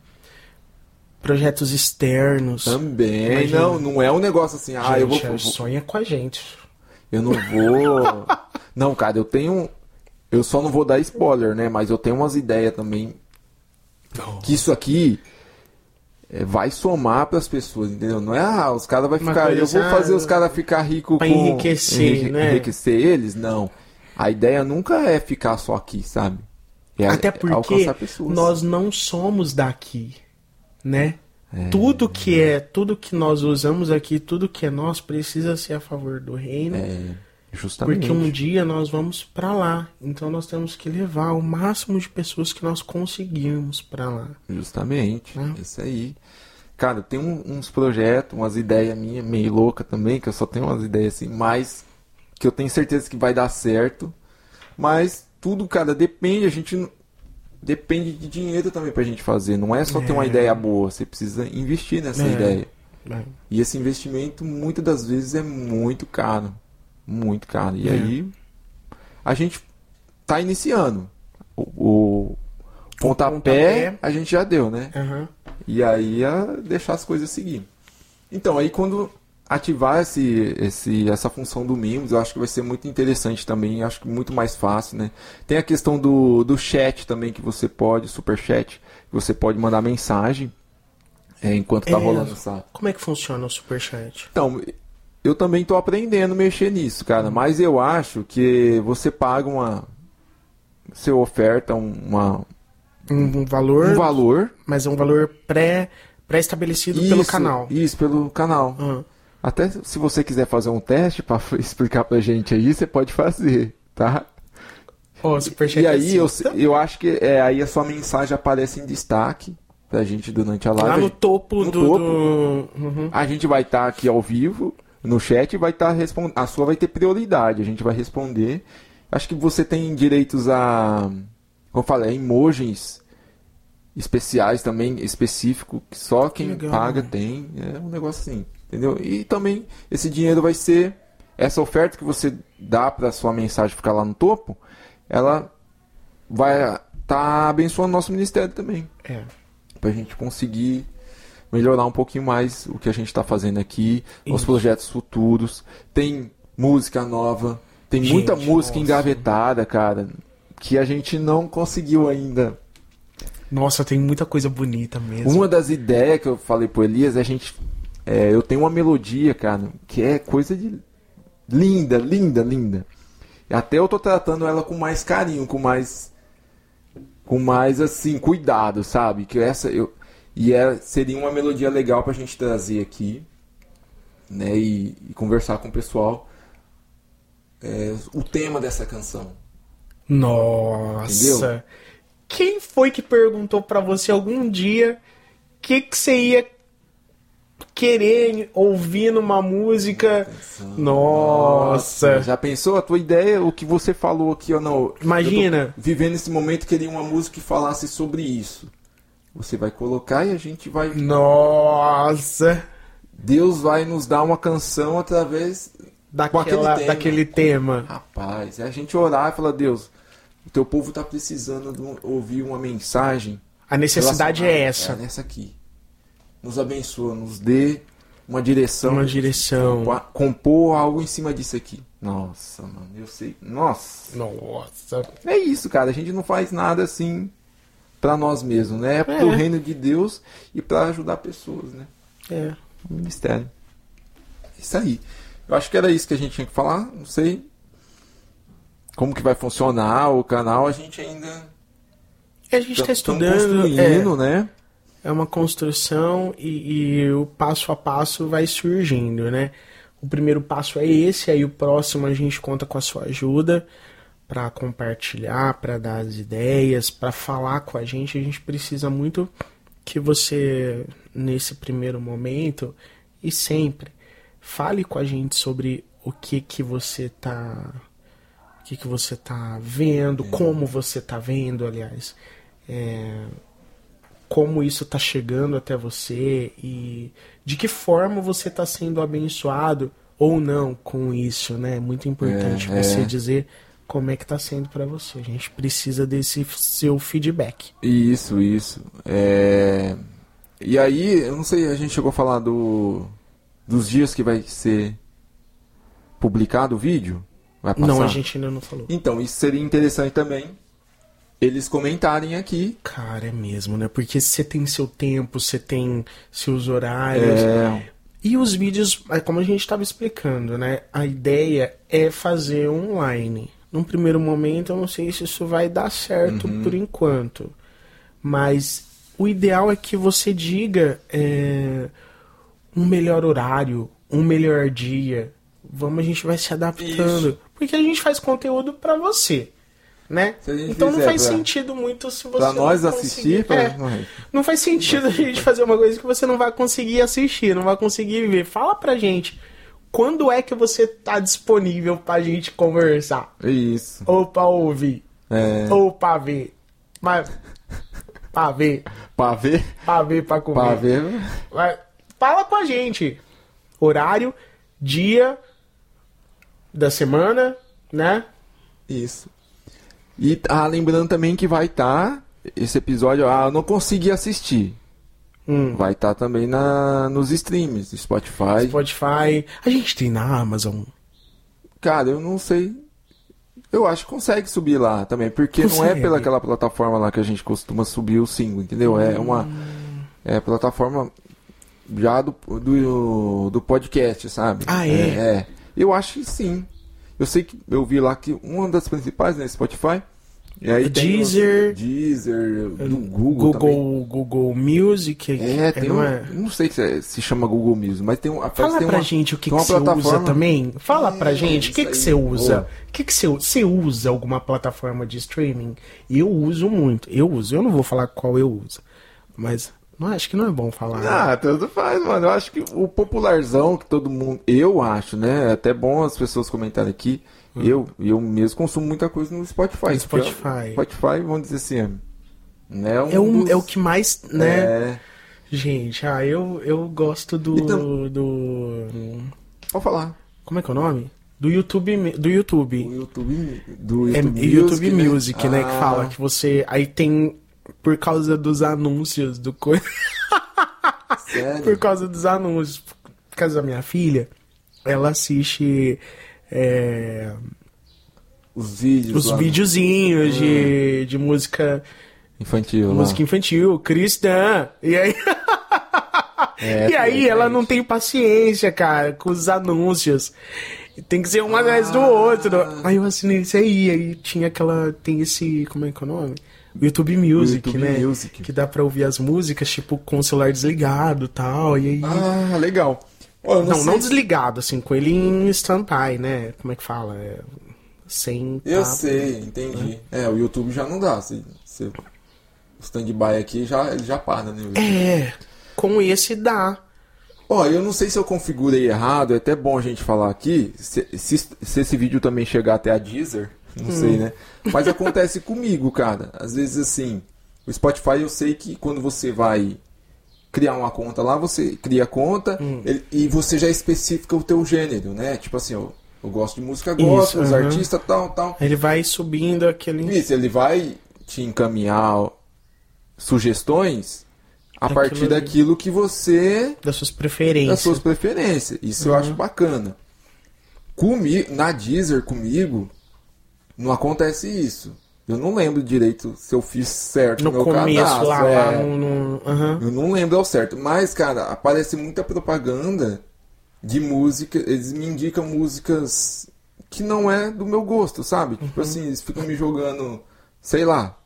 projetos externos. Também. Imagina. Não, não é um negócio assim, ah, eu vou. Vou- sonha com a gente. Eu não vou. não, cara, eu tenho. Eu só não vou dar spoiler, né? Mas eu tenho umas ideias também. Que isso aqui é, vai somar pras pessoas, entendeu? Não é, ah, os caras vão ficar. Eu vou fazer os caras ficar ricos com. enriquecer, né? Enriquecer eles? Não. A ideia nunca é ficar só aqui, sabe? É, Até é porque alcançar pessoas. nós não somos daqui, né? É. Tudo que é, tudo que nós usamos aqui, tudo que é nosso precisa ser a favor do reino, É, justamente. porque um dia nós vamos pra lá. Então nós temos que levar o máximo de pessoas que nós conseguirmos pra lá. Justamente, Né? isso aí. Cara, tem um- uns projetos, umas ideias minhas meio louca também, que eu só tenho umas ideias assim, mas que eu tenho certeza que vai dar certo. Mas tudo, cara, depende, a gente depende de dinheiro também pra gente fazer. Não é só ter uma É. ideia boa, você precisa investir nessa É. ideia. né? E esse investimento muitas das vezes é muito caro, muito caro. E É. aí a gente tá iniciando. O, o pontapé, pontapé. a gente já deu, né? Aham. E aí é deixar as coisas seguir. Então, aí quando ativar esse, esse, essa função do Mimos, eu acho que vai ser muito interessante também, acho que muito mais fácil, né? Tem a questão do, do chat também, que você pode, super chat, você pode mandar mensagem é, enquanto tá É. rolando essa... Como é que funciona o superchat? Então, eu também tô aprendendo a mexer nisso, cara, mas eu acho que você paga uma... Você oferta uma, Um, um valor, um valor... mas é um valor pré pré-estabelecido pelo canal. Isso, pelo canal. Ah, Até se você quiser fazer um teste pra explicar pra gente aí, você pode fazer, tá? Ó, o superchat E é aí assim, eu, eu acho que é, aí a sua mensagem aparece em destaque pra gente durante a Lá live. no topo No do. topo. do- Uhum. A gente vai estar aqui ao vivo no chat e vai estar respondendo. A sua vai ter prioridade, a gente vai responder. Acho que você tem direitos a, como eu falei, emojis especiais também, específico, que só quem paga tem. É um negócio assim, entendeu? E também esse dinheiro vai ser essa oferta que você dá para sua mensagem ficar lá no topo, ela vai estar abençoando nosso ministério também É. pra gente conseguir melhorar um pouquinho mais o que a gente tá fazendo aqui, os Isso. projetos futuros. Tem música nova, tem Gente, muita música nossa. engavetada, cara, que a gente não conseguiu ainda. Nossa, tem muita coisa bonita mesmo. Uma das ideias que eu falei pro Elias é a gente. É, eu tenho uma melodia, cara, que é coisa de. linda, linda, linda. E Até eu tô tratando ela com mais carinho, com mais. com mais, assim, cuidado, sabe? Que essa. Eu, e é, seria uma melodia legal pra gente trazer aqui, né? E, e conversar com o pessoal. é, o tema dessa canção. Nossa. Entendeu? Quem foi que perguntou pra você algum dia o que, que você ia querer ouvir numa música? Nossa. Já pensou a tua ideia, o que você falou aqui, ó, não. Imagina. vivendo esse momento, queria uma música que falasse sobre isso. Você vai colocar e a gente vai. Nossa. Deus vai nos dar uma canção através. Com aquele Daquela, tema. daquele tema. Rapaz, é a gente orar e falar, Deus, o teu povo tá precisando de ouvir uma mensagem. A necessidade é essa. É nessa aqui. Nos abençoa, nos dê uma direção. Uma direção. Compa- Compor algo em cima disso aqui. Nossa, mano, eu sei. Nossa. Nossa. É isso, cara. A gente não faz nada assim pra nós mesmos, né? É pro É. reino de Deus e pra ajudar pessoas, né? É. O ministério. Isso aí. Eu acho que era isso que a gente tinha que falar. Não sei. como que vai funcionar o canal, a gente ainda A gente está tá estudando. construindo, é, né? É uma construção e, e o passo a passo vai surgindo, né? O primeiro passo é esse, aí o próximo a gente conta com a sua ajuda para compartilhar, para dar as ideias, para falar com a gente. A gente precisa muito que você, nesse primeiro momento e sempre, fale com a gente sobre o que que você tá, o que que você tá vendo, como você tá vendo, aliás, é, como isso tá chegando até você e de que forma você tá sendo abençoado ou não com isso, né? É muito importante É, você é. dizer como é que tá sendo para você. A gente precisa desse seu feedback. Isso, isso. É... E aí, eu não sei, a gente chegou a falar do... dos dias que vai ser publicado o vídeo? Vai passar? Não, a gente ainda não falou. Então, isso seria interessante também eles comentarem aqui. Cara, é mesmo, né? Porque você tem seu tempo, você tem seus horários. É, E os vídeos, é como a gente estava explicando, né? A ideia é fazer online. Num primeiro momento, eu não sei se isso vai dar certo por enquanto. Mas o ideal é que você diga é, um melhor horário, um melhor dia. Vamos, a gente vai se adaptando. Isso. Porque a gente faz conteúdo pra você. Né? Então não faz pra- sentido muito se você pra não nós conseguir- assistir, pra É. Não faz sentido a gente fazer uma coisa que você não vai conseguir assistir, não vai conseguir ver. Fala pra gente. Quando é que você tá disponível pra gente conversar? Isso. Ou pra ouvir? É, Ou pra ver? Mas. Pra ver. pra ver, Pra ver, pra comer. pra ver. Mas Fala com a gente. Horário, dia da semana, né? Isso. E ah, lembrando também que vai estar esse episódio, ah, eu não consegui assistir. Hum. Vai estar também na nos streams, Spotify. Spotify. A gente tem na Amazon. Cara, eu não sei. Eu acho que consegue subir lá também, porque não é Consegue. pela aquela plataforma lá que a gente costuma subir o single, entendeu? É uma é plataforma já do, do, do podcast, sabe? Ah, é? é? Eu acho que sim. Eu sei que eu vi lá que uma das principais, né, Spotify. E aí tem os- Deezer. Deezer, do Google, também. Google, Google Music. É, tem não um, é? não sei se, é- se chama Google Music, mas tem um, Fala tem pra uma, gente o que, tem que você usa também. Fala pra É, gente o que, que você usa. O que, que você, você usa alguma plataforma de streaming? Eu uso muito. Eu uso. Eu não vou falar qual eu uso. Mas não, acho que não é bom falar. né? Ah, tanto faz, mano. Eu acho que o popularzão que todo mundo. Eu acho, né? É até bom as pessoas comentarem aqui. Eu, eu mesmo consumo muita coisa no Spotify. Hum. No porque Spotify. Spotify, vamos dizer assim. é- Né, um é, um, dos- é o que mais, né? É, Gente, ah, eu, eu gosto do, Então- do. pode falar. Como é que é o nome? Do YouTube. Do O YouTube. YouTube. Do É YouTube, YouTube Music, Music, né? Que Ah, fala que você. Aí tem. Por causa dos anúncios do coisa. Sério? por causa dos anúncios. Por causa da minha filha, ela assiste é, Os vídeos. os lá, videozinhos de, de música, Infantil. lá. música infantil, cristã. E aí, É, e aí é, ela é. não tem paciência, cara, com os anúncios. Tem que ser um atrás do outro. Aí eu assinei isso aí, aí tinha aquela. Tem esse. Como é que é o nome? YouTube Music, YouTube né? Music. Que dá pra ouvir as músicas, tipo, com o celular desligado e tal. E aí. Ah, legal. Não, não, sei- desligado, assim, com ele em stand-by, né? Como é que fala? É, sem. Eu tá- sei, entendi. É, o YouTube já não dá. Se, se o stand-by aqui já, ele já para, né? É, com esse dá. Ó, eu não sei se eu configurei errado, é até bom a gente falar aqui. Se, se, se esse vídeo também chegar até a Deezer, não sei, né? Mas acontece comigo, cara. Às vezes assim, o Spotify eu sei que quando você vai criar uma conta lá, você cria a conta ele- e você já especifica o teu gênero, né? Tipo assim, eu, eu gosto de música gospel, os aham. artistas tal, tal. Ele vai subindo aquele. Isso, ele vai te encaminhar sugestões a Daquilo partir daquilo que você Das suas das preferências. suas preferências. Isso eu acho bacana. Comigo, na Deezer, comigo, não acontece isso. Eu não lembro direito se eu fiz certo No meu começo, cadastro. lá, lá é. no. no- aham. Eu não lembro ao certo. Mas, cara, aparece muita propaganda de música. Eles me indicam músicas que não é do meu gosto, sabe? Tipo assim, eles ficam me jogando, sei lá,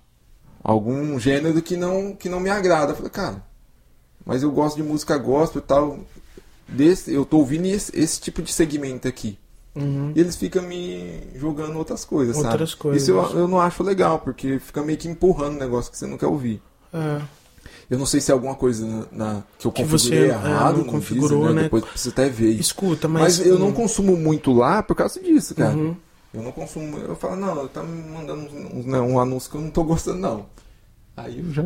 algum gênero que não, que não me agrada. Eu falei, cara, mas eu gosto de música gospel e tal. Desse, eu tô ouvindo esse, esse tipo de segmento aqui. Uhum. E eles ficam me jogando outras coisas, Outras sabe? coisas. Isso eu, eu não acho legal, porque fica meio que empurrando um negócio que você não quer ouvir. É. Eu não sei se é alguma coisa na, na- que eu Que configurei você, é, errado. não no configurou, Deezer, né? Depois preciso até ver. Escuta, Mas, mas. eu não consumo muito lá por causa disso, cara. Uhum. Eu não consumo. Eu falo, não, tá me mandando uns- né, um anúncio que eu não tô gostando, não. Aí eu já.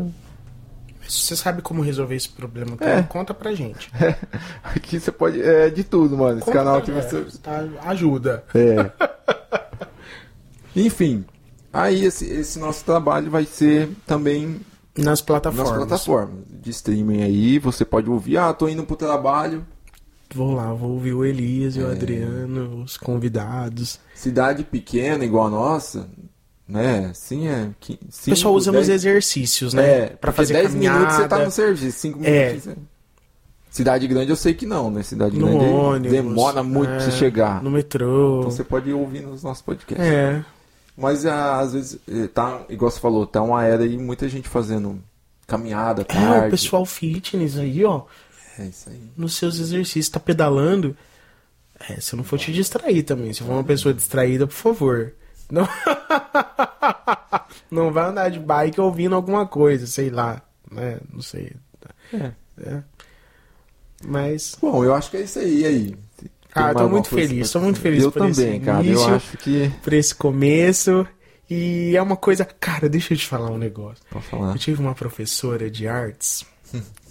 Você sabe como resolver esse problema? É. Conta pra gente. Aqui você pode. É de tudo, mano. Esse Conta canal aqui é, você. tá, ajuda. É. Enfim. Aí esse, esse nosso trabalho vai ser também Nas nas plataformas. plataformas de streaming aí. Você pode ouvir, ah, tô indo pro trabalho. Vou lá, vou ouvir o Elias e o É. Adriano, os convidados. Cidade pequena, igual a nossa, né? Sim, é. qui- O cinco, pessoal usa nos exercícios, né? É, porque fazer 10 caminhada. minutos você tá no serviço, 5 É. minutos. você- Cidade grande eu sei que não, né? Cidade No grande ônibus. demora muito é, pra você chegar. No metrô. Então você pode ouvir nos nossos podcasts. É. Mas ah, às vezes, eh, tá, igual você falou, tá uma era aí, muita gente fazendo caminhada, É, tarde. o pessoal fitness aí, ó, É isso aí. nos seus exercícios, tá pedalando. É, se eu não for te distrair também. Se for uma pessoa distraída, por favor. Não, não vai andar de bike ouvindo alguma coisa, sei lá. Né? Não sei. É. É. Mas. Bom, eu acho que é isso aí. e aí? Ah, eu tô muito feliz, tô muito feliz Eu por esse também, cara. início. Eu acho que. Por esse começo. E é uma coisa. Cara, deixa eu te falar um negócio. Pode falar. Eu tive uma professora de artes,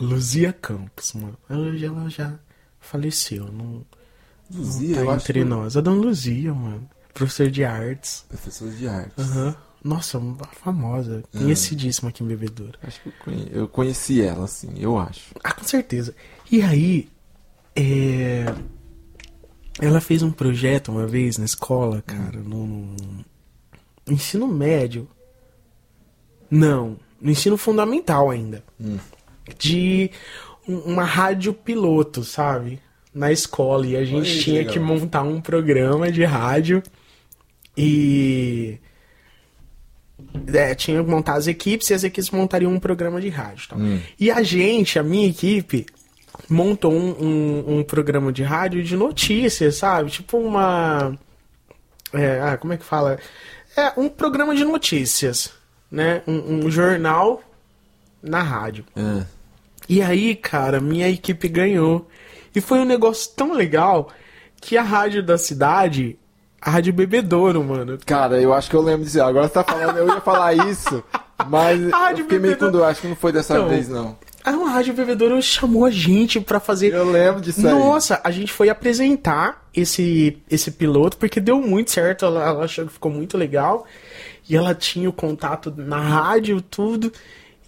Luzia Campos, mano. Ela, já- ela já faleceu, não, Luzia, não eu tá acho entre que... nós. A Dona Luzia, mano. Professora de artes. Professor de arte. Aham. Nossa, uma famosa. Ah. Conhecidíssima aqui em Bebedouro. Acho que eu conhe- eu conheci ela, assim, eu acho. Ah, com certeza. E aí, é... ela fez um projeto uma vez na escola, cara, no, no ensino médio. Não, no ensino fundamental ainda. Hum. De um- uma rádio piloto, sabe? Na escola. E a gente que tinha legal. que montar um programa de rádio. E. É, tinha que montar as equipes e as equipes montariam um programa de rádio. Tal. Hum. E a gente, a minha equipe, montou um, um, um programa de rádio de notícias, sabe? Tipo uma. É, ah, como é que fala? É um programa de notícias, né? Um, um jornal na rádio. É. E aí, cara, minha equipe ganhou. E foi um negócio tão legal que a rádio da cidade, a Rádio Bebedouro, mano, Cara, eu acho que eu lembro disso. Agora você tá falando, eu ia falar isso, mas Ah, eu de fiquei meio com dor. Acho que não foi dessa Então, vez, não. a Rádio Bebedouro chamou a gente pra fazer Eu lembro disso aí. Nossa, a gente foi apresentar esse, esse piloto porque deu muito certo. Ela, ela achou que ficou muito legal. E ela tinha o contato na rádio, tudo.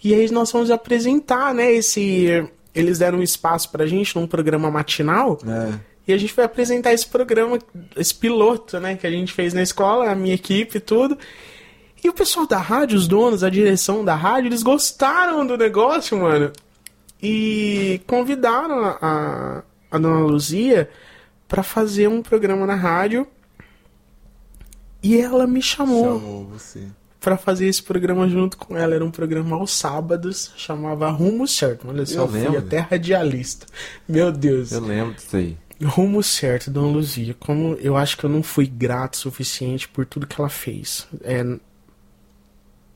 E aí nós fomos apresentar, né? Esse. Eles deram um espaço pra gente num programa matinal. É. E a gente foi apresentar esse programa, esse piloto, né? Que a gente fez na escola, a minha equipe e tudo. E o pessoal da rádio, os donos, a direção da rádio, eles gostaram do negócio, mano. E convidaram a, a, dona Luzia pra fazer um programa na rádio. E ela me chamou Chamou você. Pra fazer esse programa junto com ela. Era um programa aos sábados, chamava Rumo Certo. Olha só, Eu fui lembro. até radialista. Meu Deus. Eu lembro disso aí. Rumo certo, Dona Luzia. Como eu acho que eu não fui grato o suficiente por tudo que ela fez. É,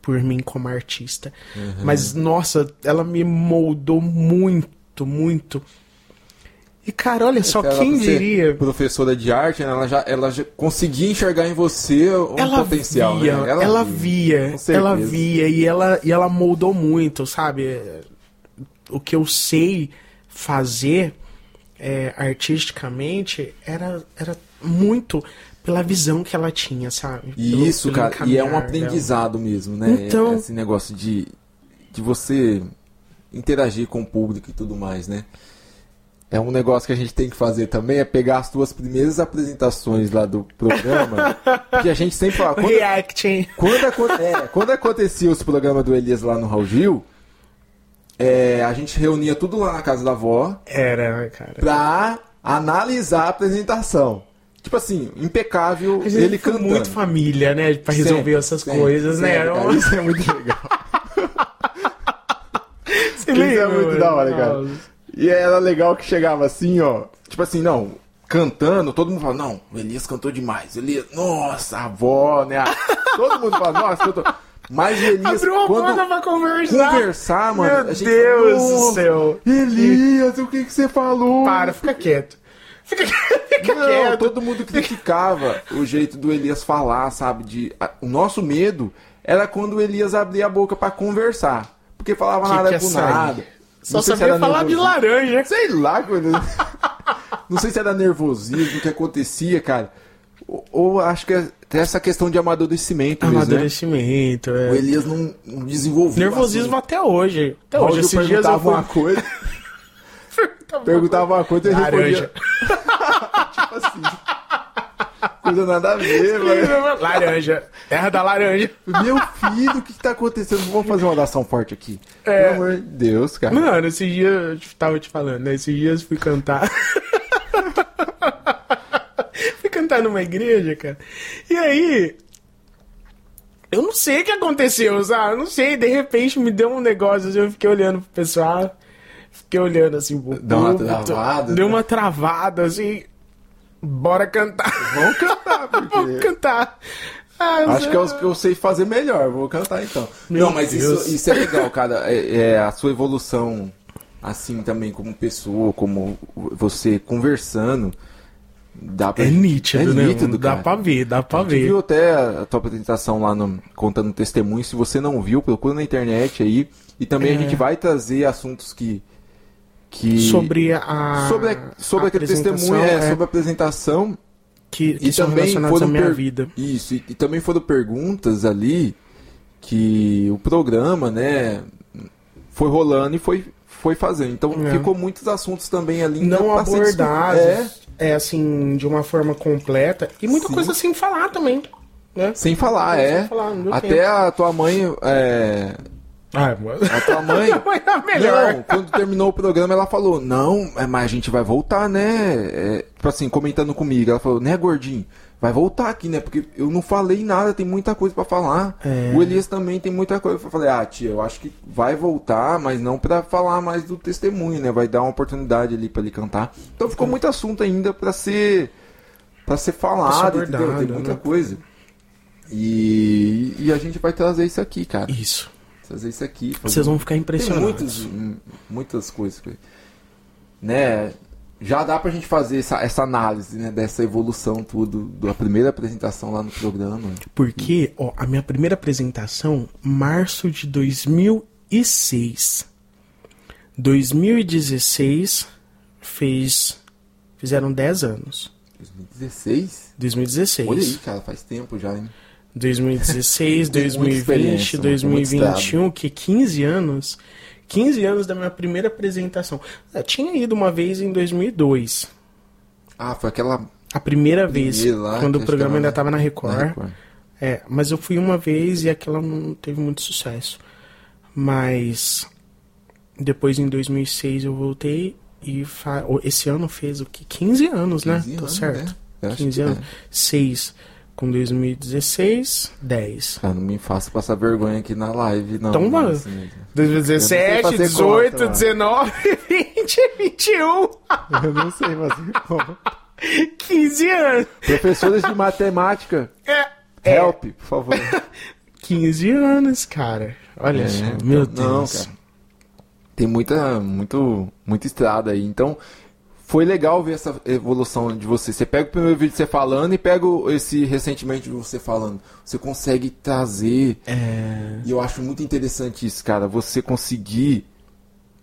por mim como artista. Mas, nossa, ela me moldou muito, muito. E, cara, olha só, Ela, quem diria. Professora de arte, né, ela já, ela já conseguia enxergar em você um Ela potencial, via, né? ela, via, com certeza. ela via e ela, e ela moldou muito, sabe? O que eu sei fazer é, artisticamente era, era muito pela visão que ela tinha, sabe? E Pelo- isso, pelo cara, e é um aprendizado mesmo, né? Então- Esse negócio de, de você interagir com o público e tudo mais, né? É um negócio que a gente tem que fazer também, é pegar as tuas primeiras apresentações lá do programa, que a gente sempre fala, quando, Reacting. quando, é, quando acontecia os programas do Elias lá no Raul Gil, é, a gente reunia tudo lá na casa da avó Era, né, cara. pra analisar a apresentação. tipo assim, impecável ele cantando. muito família, né? Pra resolver Sempre, essas sempre, coisas, né? sempre, Era cara. Isso é muito legal. Você Isso é muito mano? da hora, cara. Nossa. E era legal que chegava assim, ó. Tipo assim, não, cantando, todo mundo fala, não, o Elias cantou demais. Elias, nossa, a avó, né? Todo mundo fala, nossa, cantou. Mas o Elias, Abriu quando pra conversar. conversar, mano, Meu Deus fala, do "Nossa, céu. Elias, o que, que você falou? Para, fica quieto. Fica, fica Não, quieto. todo mundo criticava o jeito do Elias falar, sabe? De, a- o nosso medo era quando o Elias abria a boca pra conversar. Porque falava Que nada que é com nada. Só sabia falar de nervosismo. laranja. Sei lá, coisa. Não sei se era nervosismo, o que acontecia, cara. Ou, ou acho que é essa questão de amadurecimento mesmo, né? Amadurecimento, é. O Elias não, não desenvolveu. Nervosismo assim. até hoje. Até Hoje hoje, eu esses dias eu perguntava fui... uma coisa, perguntava uma coisa e Laranja. respondia. tipo assim. Coisa nada a ver, mano. laranja. Terra da laranja. Meu filho, o que, que tá acontecendo? Vamos fazer uma oração forte aqui. É. Pelo amor de Deus, cara. Mano, esses dias eu tava te falando, né? Esses dias fui cantar. fui cantar numa igreja, cara. E aí. Eu não sei o que aconteceu, sabe? Eu não sei. De repente me deu um negócio assim, eu fiquei olhando pro pessoal. Fiquei olhando assim pro Deu uma travada, Deu né? uma travada, assim. Bora cantar. Vamos cantar, Vamos porque. cantar. Ah, Acho que é os que eu sei fazer melhor. Vou cantar então. Meu não, mas isso, isso é legal, cara. É, é a sua evolução, assim também, como pessoa, como você conversando. Dá pra É nítido, é né? nítido, dá cara. pra ver, dá pra A gente ver. viu até a tua apresentação lá no, contando testemunho. Se você não viu, procura na internet aí. E também É. a gente vai trazer assuntos que. Que Sobre a. sobre, a- sobre a aquele testemunho, é, sobre a apresentação. que, que E são também foram à minha per- vida. Isso, e, e também foram perguntas ali que o programa, né, foi rolando e foi, foi fazendo. Então É. ficou muitos assuntos também ali ainda Não abordados, É, é. assim, de uma forma completa. E muita Sim. coisa sem falar também. Né? sem falar, Sem é. falar, não deu Até tempo. a tua mãe. É, Ah, mano. a tua mãe. A melhor. Não, quando terminou o programa, ela falou: Não, é, mas a gente vai voltar, né? É, tipo assim, comentando comigo. Ela falou: Né, gordinho? Vai voltar aqui, né? Porque eu não falei nada, tem muita coisa pra falar. É. O Elias também tem muita coisa. Eu falei: Ah, tia, eu acho que vai voltar, mas não pra falar mais do testemunho, né? Vai dar uma oportunidade ali pra ele cantar. Então ficou muito assunto ainda pra ser. Pra ser falado, Pra ser entendeu? Tem muita né? coisa. E, e a gente vai trazer isso aqui, cara. Isso. Trazer isso aqui. fazer Vocês vão ficar tem impressionados. muitos, hum, muitas coisas. Né? Já dá pra gente fazer essa, essa análise, né? Dessa evolução tudo, da primeira apresentação lá no programa. Porque, ó, a minha primeira apresentação, março de 2006. 2016 fez. Fizeram 10 anos. 2016? 2016. Olha aí, cara, faz tempo já, hein? 2016, Tem muita 2020, experiência, mano, tem muito 2021, que 15 anos. 15 anos da minha primeira apresentação. Eu tinha ido uma vez em 2002. Ah, foi aquela. A primeira vez, lá, quando o programa ainda estava na Record. na Record. É, mas eu fui uma vez e aquela não teve muito sucesso. Mas depois em 2006 eu voltei e fa... esse ano fez o que? 15 anos, né? 15 Tô anos, certo. né? Eu acho 15 que anos. é. 6 com 2016, 10. Cara, não me faça passar vergonha aqui na live, não. Então, mano. Assim, Eu não 2017, fazer 18, conta, mano. 19, 20, 21. eu não sei fazer como. 15 anos. Professores de matemática, É, é, help, por favor. 15 anos, cara. Olha É, só, então, meu não, Deus. cara. Tem muita, muito, muita estrada aí. Então, foi legal ver essa evolução de você. Você pega o primeiro vídeo de você falando e pega esse recentemente de você falando. Você consegue trazer. É, E eu acho muito interessante isso, cara. Você conseguir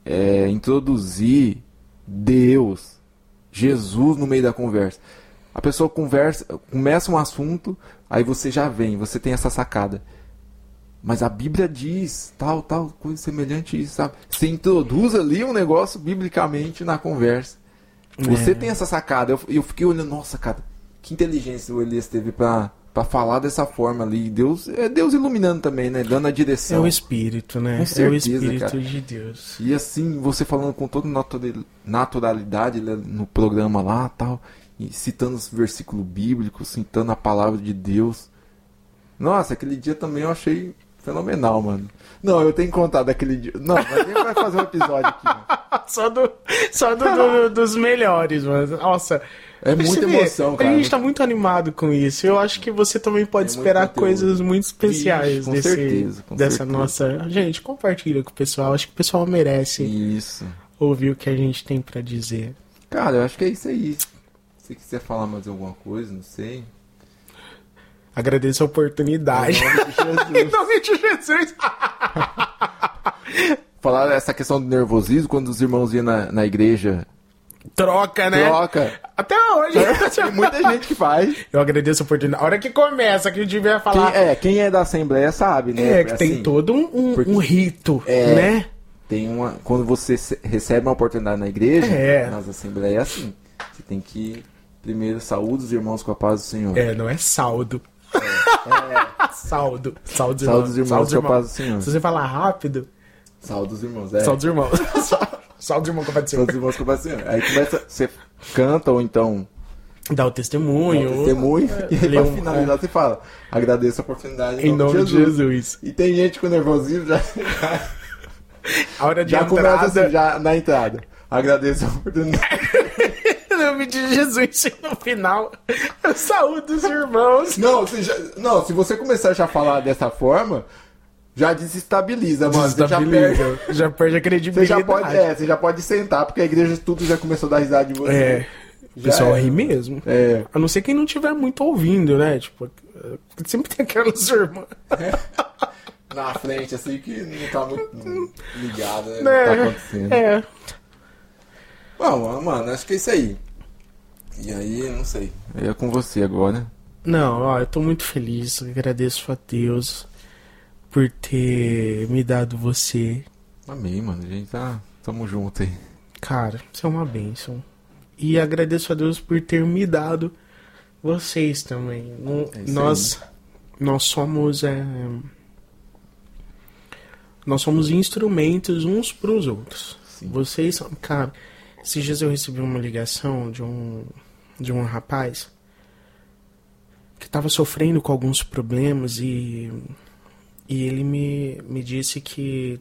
é, introduzir Deus, Jesus no meio da conversa. A pessoa conversa, começa um assunto, aí você já vem, você tem essa sacada. Mas a Bíblia diz tal, tal, coisa semelhante a isso, sabe? Você introduz ali um negócio biblicamente na conversa. Você É. tem essa sacada. Eu, eu fiquei olhando, nossa, cara, que inteligência o Elias teve pra, pra falar dessa forma ali. Deus, é Deus iluminando também, né? Dando a é direção. o Espírito, né? Com é o certeza, Espírito cara. de Deus. E assim, você falando com toda natura- naturalidade né, no programa lá tal. e citando os versículos bíblicos, citando a palavra de Deus. Nossa, aquele dia também eu achei fenomenal, mano. Não, eu tenho que contar daquele dia. Não, mas gente vai fazer um episódio aqui. Mano. só do, só do, do- dos melhores, mano. Nossa. É muita vê, emoção, cara. A gente tá muito animado com isso. Eu acho que você também pode É muito esperar conteúdo. coisas muito especiais com desse, certeza, com dessa certeza. nossa. Gente, compartilha com o pessoal. Acho que o pessoal merece Isso. ouvir o que a gente tem pra dizer. Cara, eu acho que é isso aí. Se quiser falar mais alguma coisa, não sei. Agradeço a oportunidade. Em nome de Jesus. Falar essa questão do nervosismo, quando os irmãos iam na, na igreja, Troca, né? troca. Até hoje. Tem muita gente que faz. Eu agradeço a oportunidade. A hora que começa, que tiver a Quem falar. é, quem é da Assembleia sabe, né? É, que tem Assim, todo um, um- um rito, É. né? Tem uma. Quando você recebe uma oportunidade na igreja, É. nas assembleias é assim. Você tem que primeiro saúde os irmãos com a paz do Senhor. É, não é saldo. Saldo. Saldo dos Saúde os irmãos. irmãos Saldo dos com a paz irmãos. do Senhor. Se você falar rápido, Saúde os irmãos, é. saldo dos irmãos. Saldo dos irmãos que vai Saúde os irmãos com. Aí começa, você canta ou então Dá o dá testemunho. um testemunho e aí pra um- finalizar você fala, agradeço a oportunidade Em nome de Jesus. E tem gente com nervosismo já, A hora de já começa entrada. assim, já na entrada. Agradeço a oportunidade. Nome de Jesus. E no final, eu saúdo os irmãos. Não, se já- não, se você começar já a falar dessa forma, já desestabiliza, mano. Você já perde. Desestabiliza. Já perde a Você credibilidade. já pode, é, você já pode sentar, porque a igreja tudo já começou a dar risada de você. É. O pessoal é. ri mesmo. É. A não ser quem não estiver muito ouvindo, né? Tipo, sempre tem aquelas irmãs. Na frente, assim, que não tá muito ligado, né? É, Não tá acontecendo. é. Bom, mano, acho que é isso aí. E aí, não sei. É com você agora. Não, ó, eu tô muito feliz. Agradeço a Deus por ter me dado você. Amém, mano. A gente tá. Tamo junto aí. Cara, isso é uma bênção. E agradeço a Deus por ter me dado vocês também. Não- É nós, nós somos. é, nós somos instrumentos uns pros outros. Sim. Vocês são. Cara, esses dias eu recebi uma ligação de um, de um rapaz que tava sofrendo com alguns problemas e, e ele me, me disse que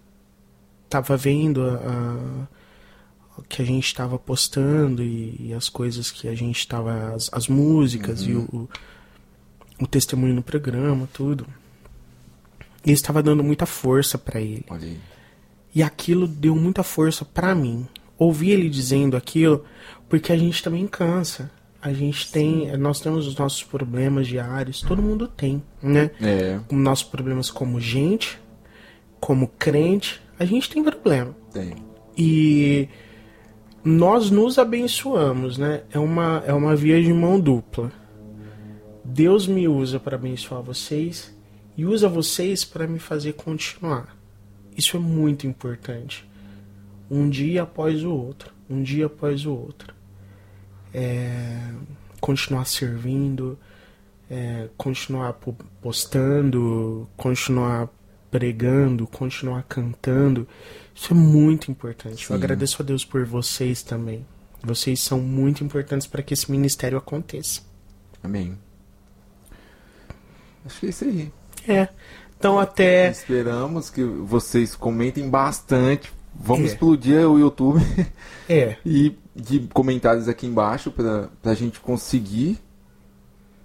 tava vendo a, a- o que a gente estava postando e, e as coisas que a gente estava. As, as músicas e o, o testemunho no programa, tudo. E estava dando muita força para ele. E aquilo deu muita força pra mim. Ouvir ele dizendo aquilo, porque a gente também cansa. A gente tem, nós temos os nossos problemas diários, todo mundo tem, né? É, Os nossos problemas como gente, como crente, a gente tem problema. tem. E nós nos abençoamos, né? É uma, é uma via de mão dupla. Deus me usa para abençoar vocês e usa vocês para me fazer continuar. Isso é muito importante. Um dia após o outro, um dia após o outro. É, continuar servindo, é, continuar po- postando, continuar pregando, continuar cantando. Isso é muito importante. Sim. Eu agradeço a Deus por vocês também. Vocês são muito importantes para que esse ministério aconteça. Amém. Acho que é isso aí. É. Então até Esperamos que vocês comentem bastante. Vamos É. explodir o YouTube é, e de comentários aqui embaixo pra, pra gente conseguir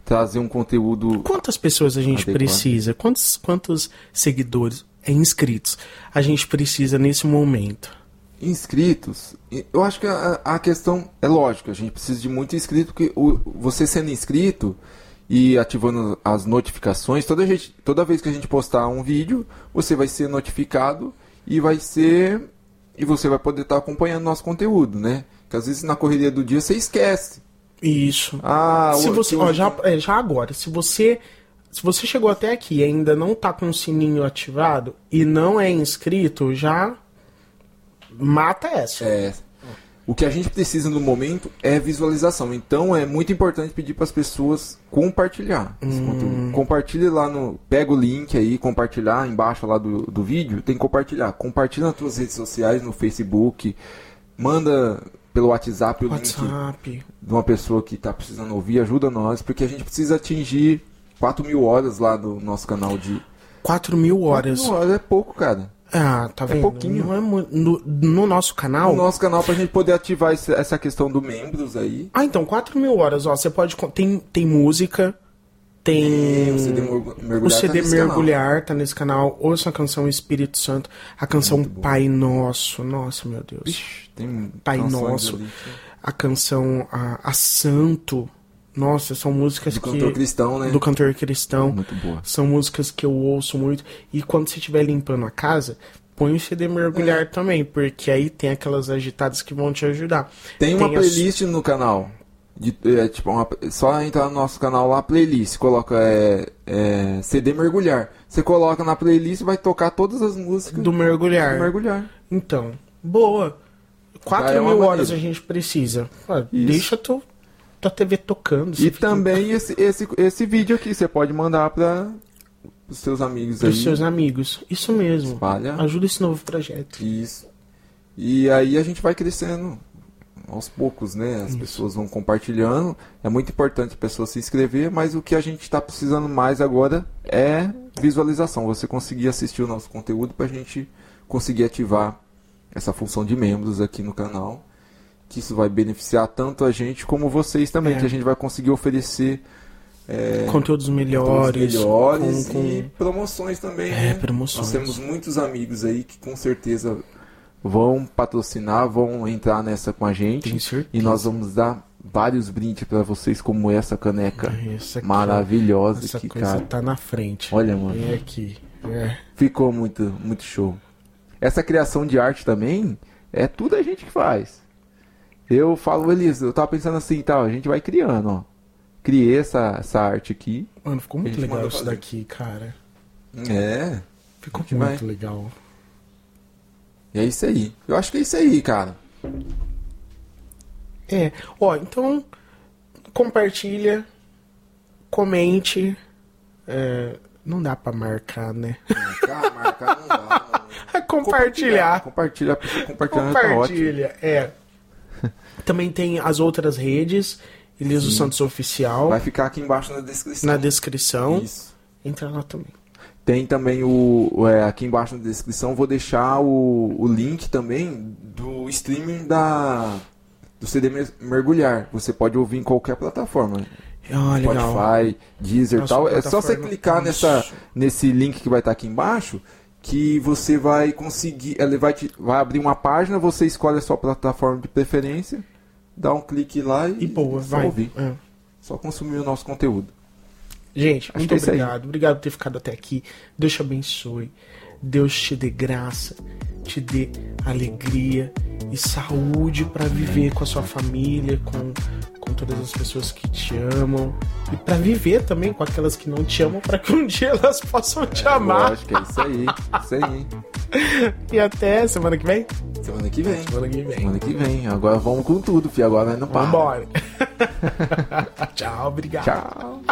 trazer um conteúdo. quantas pessoas a gente Adequado. precisa? Quantos quantos seguidores, é, inscritos a gente precisa nesse momento? inscritos, eu acho que a, a questão é lógica, a gente precisa de muito inscrito, porque o, você sendo inscrito e ativando as notificações, toda, gente, toda vez que a gente postar um vídeo, você vai ser notificado e vai ser. E você vai poder estar acompanhando nosso conteúdo, né? Que às vezes na correria do dia você esquece. Isso. Ah, se você, ó, já, é, já agora, se você se você chegou até aqui e ainda não tá com o sininho ativado e não é inscrito, já mata essa. É, o que a gente precisa no momento é visualização. Então é muito importante pedir para as pessoas compartilhar esse Hum. conteúdo. Compartilhe lá no. Pega o link aí, compartilhar embaixo lá do, do vídeo. Tem que compartilhar. Compartilha nas suas redes sociais, no Facebook. Manda pelo WhatsApp o link WhatsApp. de uma pessoa que tá precisando ouvir, ajuda nós, porque a gente precisa atingir 4 mil horas lá no nosso canal de. 4 mil horas. 4 mil horas é pouco, cara. Ah, tá vendo? pouquinho. Não é no, no nosso canal. No nosso canal pra gente poder ativar esse- essa questão do membros aí. Ah, então, 4 mil horas, ó. Você pode. Tem, tem música, tem. o CD mergu- mergulhar o tá CD nesse canal. mergulhar tá nesse canal. Ouça a canção Espírito Santo. A canção bom. Pai Nosso. Nossa, meu Deus. Vixe, tem Pai Nosso. ali A canção a, a Santo. Nossa, são músicas Do que. cantor cristão, né? Do cantor cristão. Muito boa. São músicas que eu ouço muito. E quando você estiver limpando a casa, põe o CD mergulhar É. também, porque aí tem aquelas agitadas que vão te ajudar. Tem uma playlist no canal. De, é, tipo, uma- só entrar no nosso canal lá, playlist. Coloca é, é, CD mergulhar. Você coloca na playlist e vai tocar todas as músicas Do mergulhar. do mergulhar. Então, boa. 4 Já é mil horas a gente precisa. Ah, deixa tu, tua TV tocando. E fica também esse, esse, esse vídeo aqui, você pode mandar para os seus amigos aí. pros seus amigos. Isso mesmo. Espalha. Ajuda esse novo projeto. Isso. E aí a gente vai crescendo aos poucos, né? As pessoas vão compartilhando. É muito importante a pessoa se inscrever, mas o que a gente está precisando mais agora é visualização. Você conseguir assistir o nosso conteúdo para a gente conseguir ativar essa função de membros aqui no canal. Que isso vai beneficiar tanto a gente como vocês também, É. que a gente vai conseguir oferecer é, Conteúdos melhores. melhores com- com- e promoções também. É, né? promoções. Nós temos muitos amigos aí que com certeza vão patrocinar, vão entrar nessa com a gente. E nós vamos dar vários brindes para vocês, como essa caneca Essa aqui, maravilhosa Essa que, coisa cara. tá na frente. Olha, mano. Vem aqui. É. Ficou muito, muito show. Essa criação de arte também é tudo a gente que faz. Eu falo, Elisa, eu tava pensando assim e tal, a gente vai criando, ó. Criei essa, essa arte aqui. Mano, ficou muito legal isso fazer. daqui, cara. É. Ficou muito vai. legal. E é isso aí. Eu acho que é isso aí, cara. É, ó, então compartilha, comente. É, não dá pra marcar, né? Marcar, marcar não dá, mano. Compartilhar. Compartilhar, compartilhar tá ótimo. Compartilha, é. Também tem as outras redes, Eliso Santos Oficial, Vai ficar aqui embaixo na descrição. na descrição. Isso. Entra lá também. Tem também o, é, aqui embaixo na descrição, vou deixar o, o link também do streaming da do CD Mer- Mergulhar. Você pode ouvir em qualquer plataforma. Ah, legal. Spotify, Deezer e tal. É só você clicar nessa, nesse link que vai estar aqui embaixo que você vai conseguir. Ele vai, te, vai abrir uma página, você escolhe a sua plataforma de preferência, dá um clique lá e, E boa, só vai. ouvir. É. Só consumir o nosso conteúdo. Gente, Acho muito é obrigado. Obrigado por ter ficado até aqui. Deus te abençoe. Deus te dê graça, te dê alegria e saúde para viver com a sua família, com, com todas as pessoas que te amam e para viver também com aquelas que não te amam, para que um dia elas possam te amar. Eu acho que é isso aí. Isso aí. E até semana que vem. Semana que vem. Semana que vem. Semana que vem. Agora vamos com tudo, filho. Agora não para. Vambora. Tchau, obrigado. Tchau.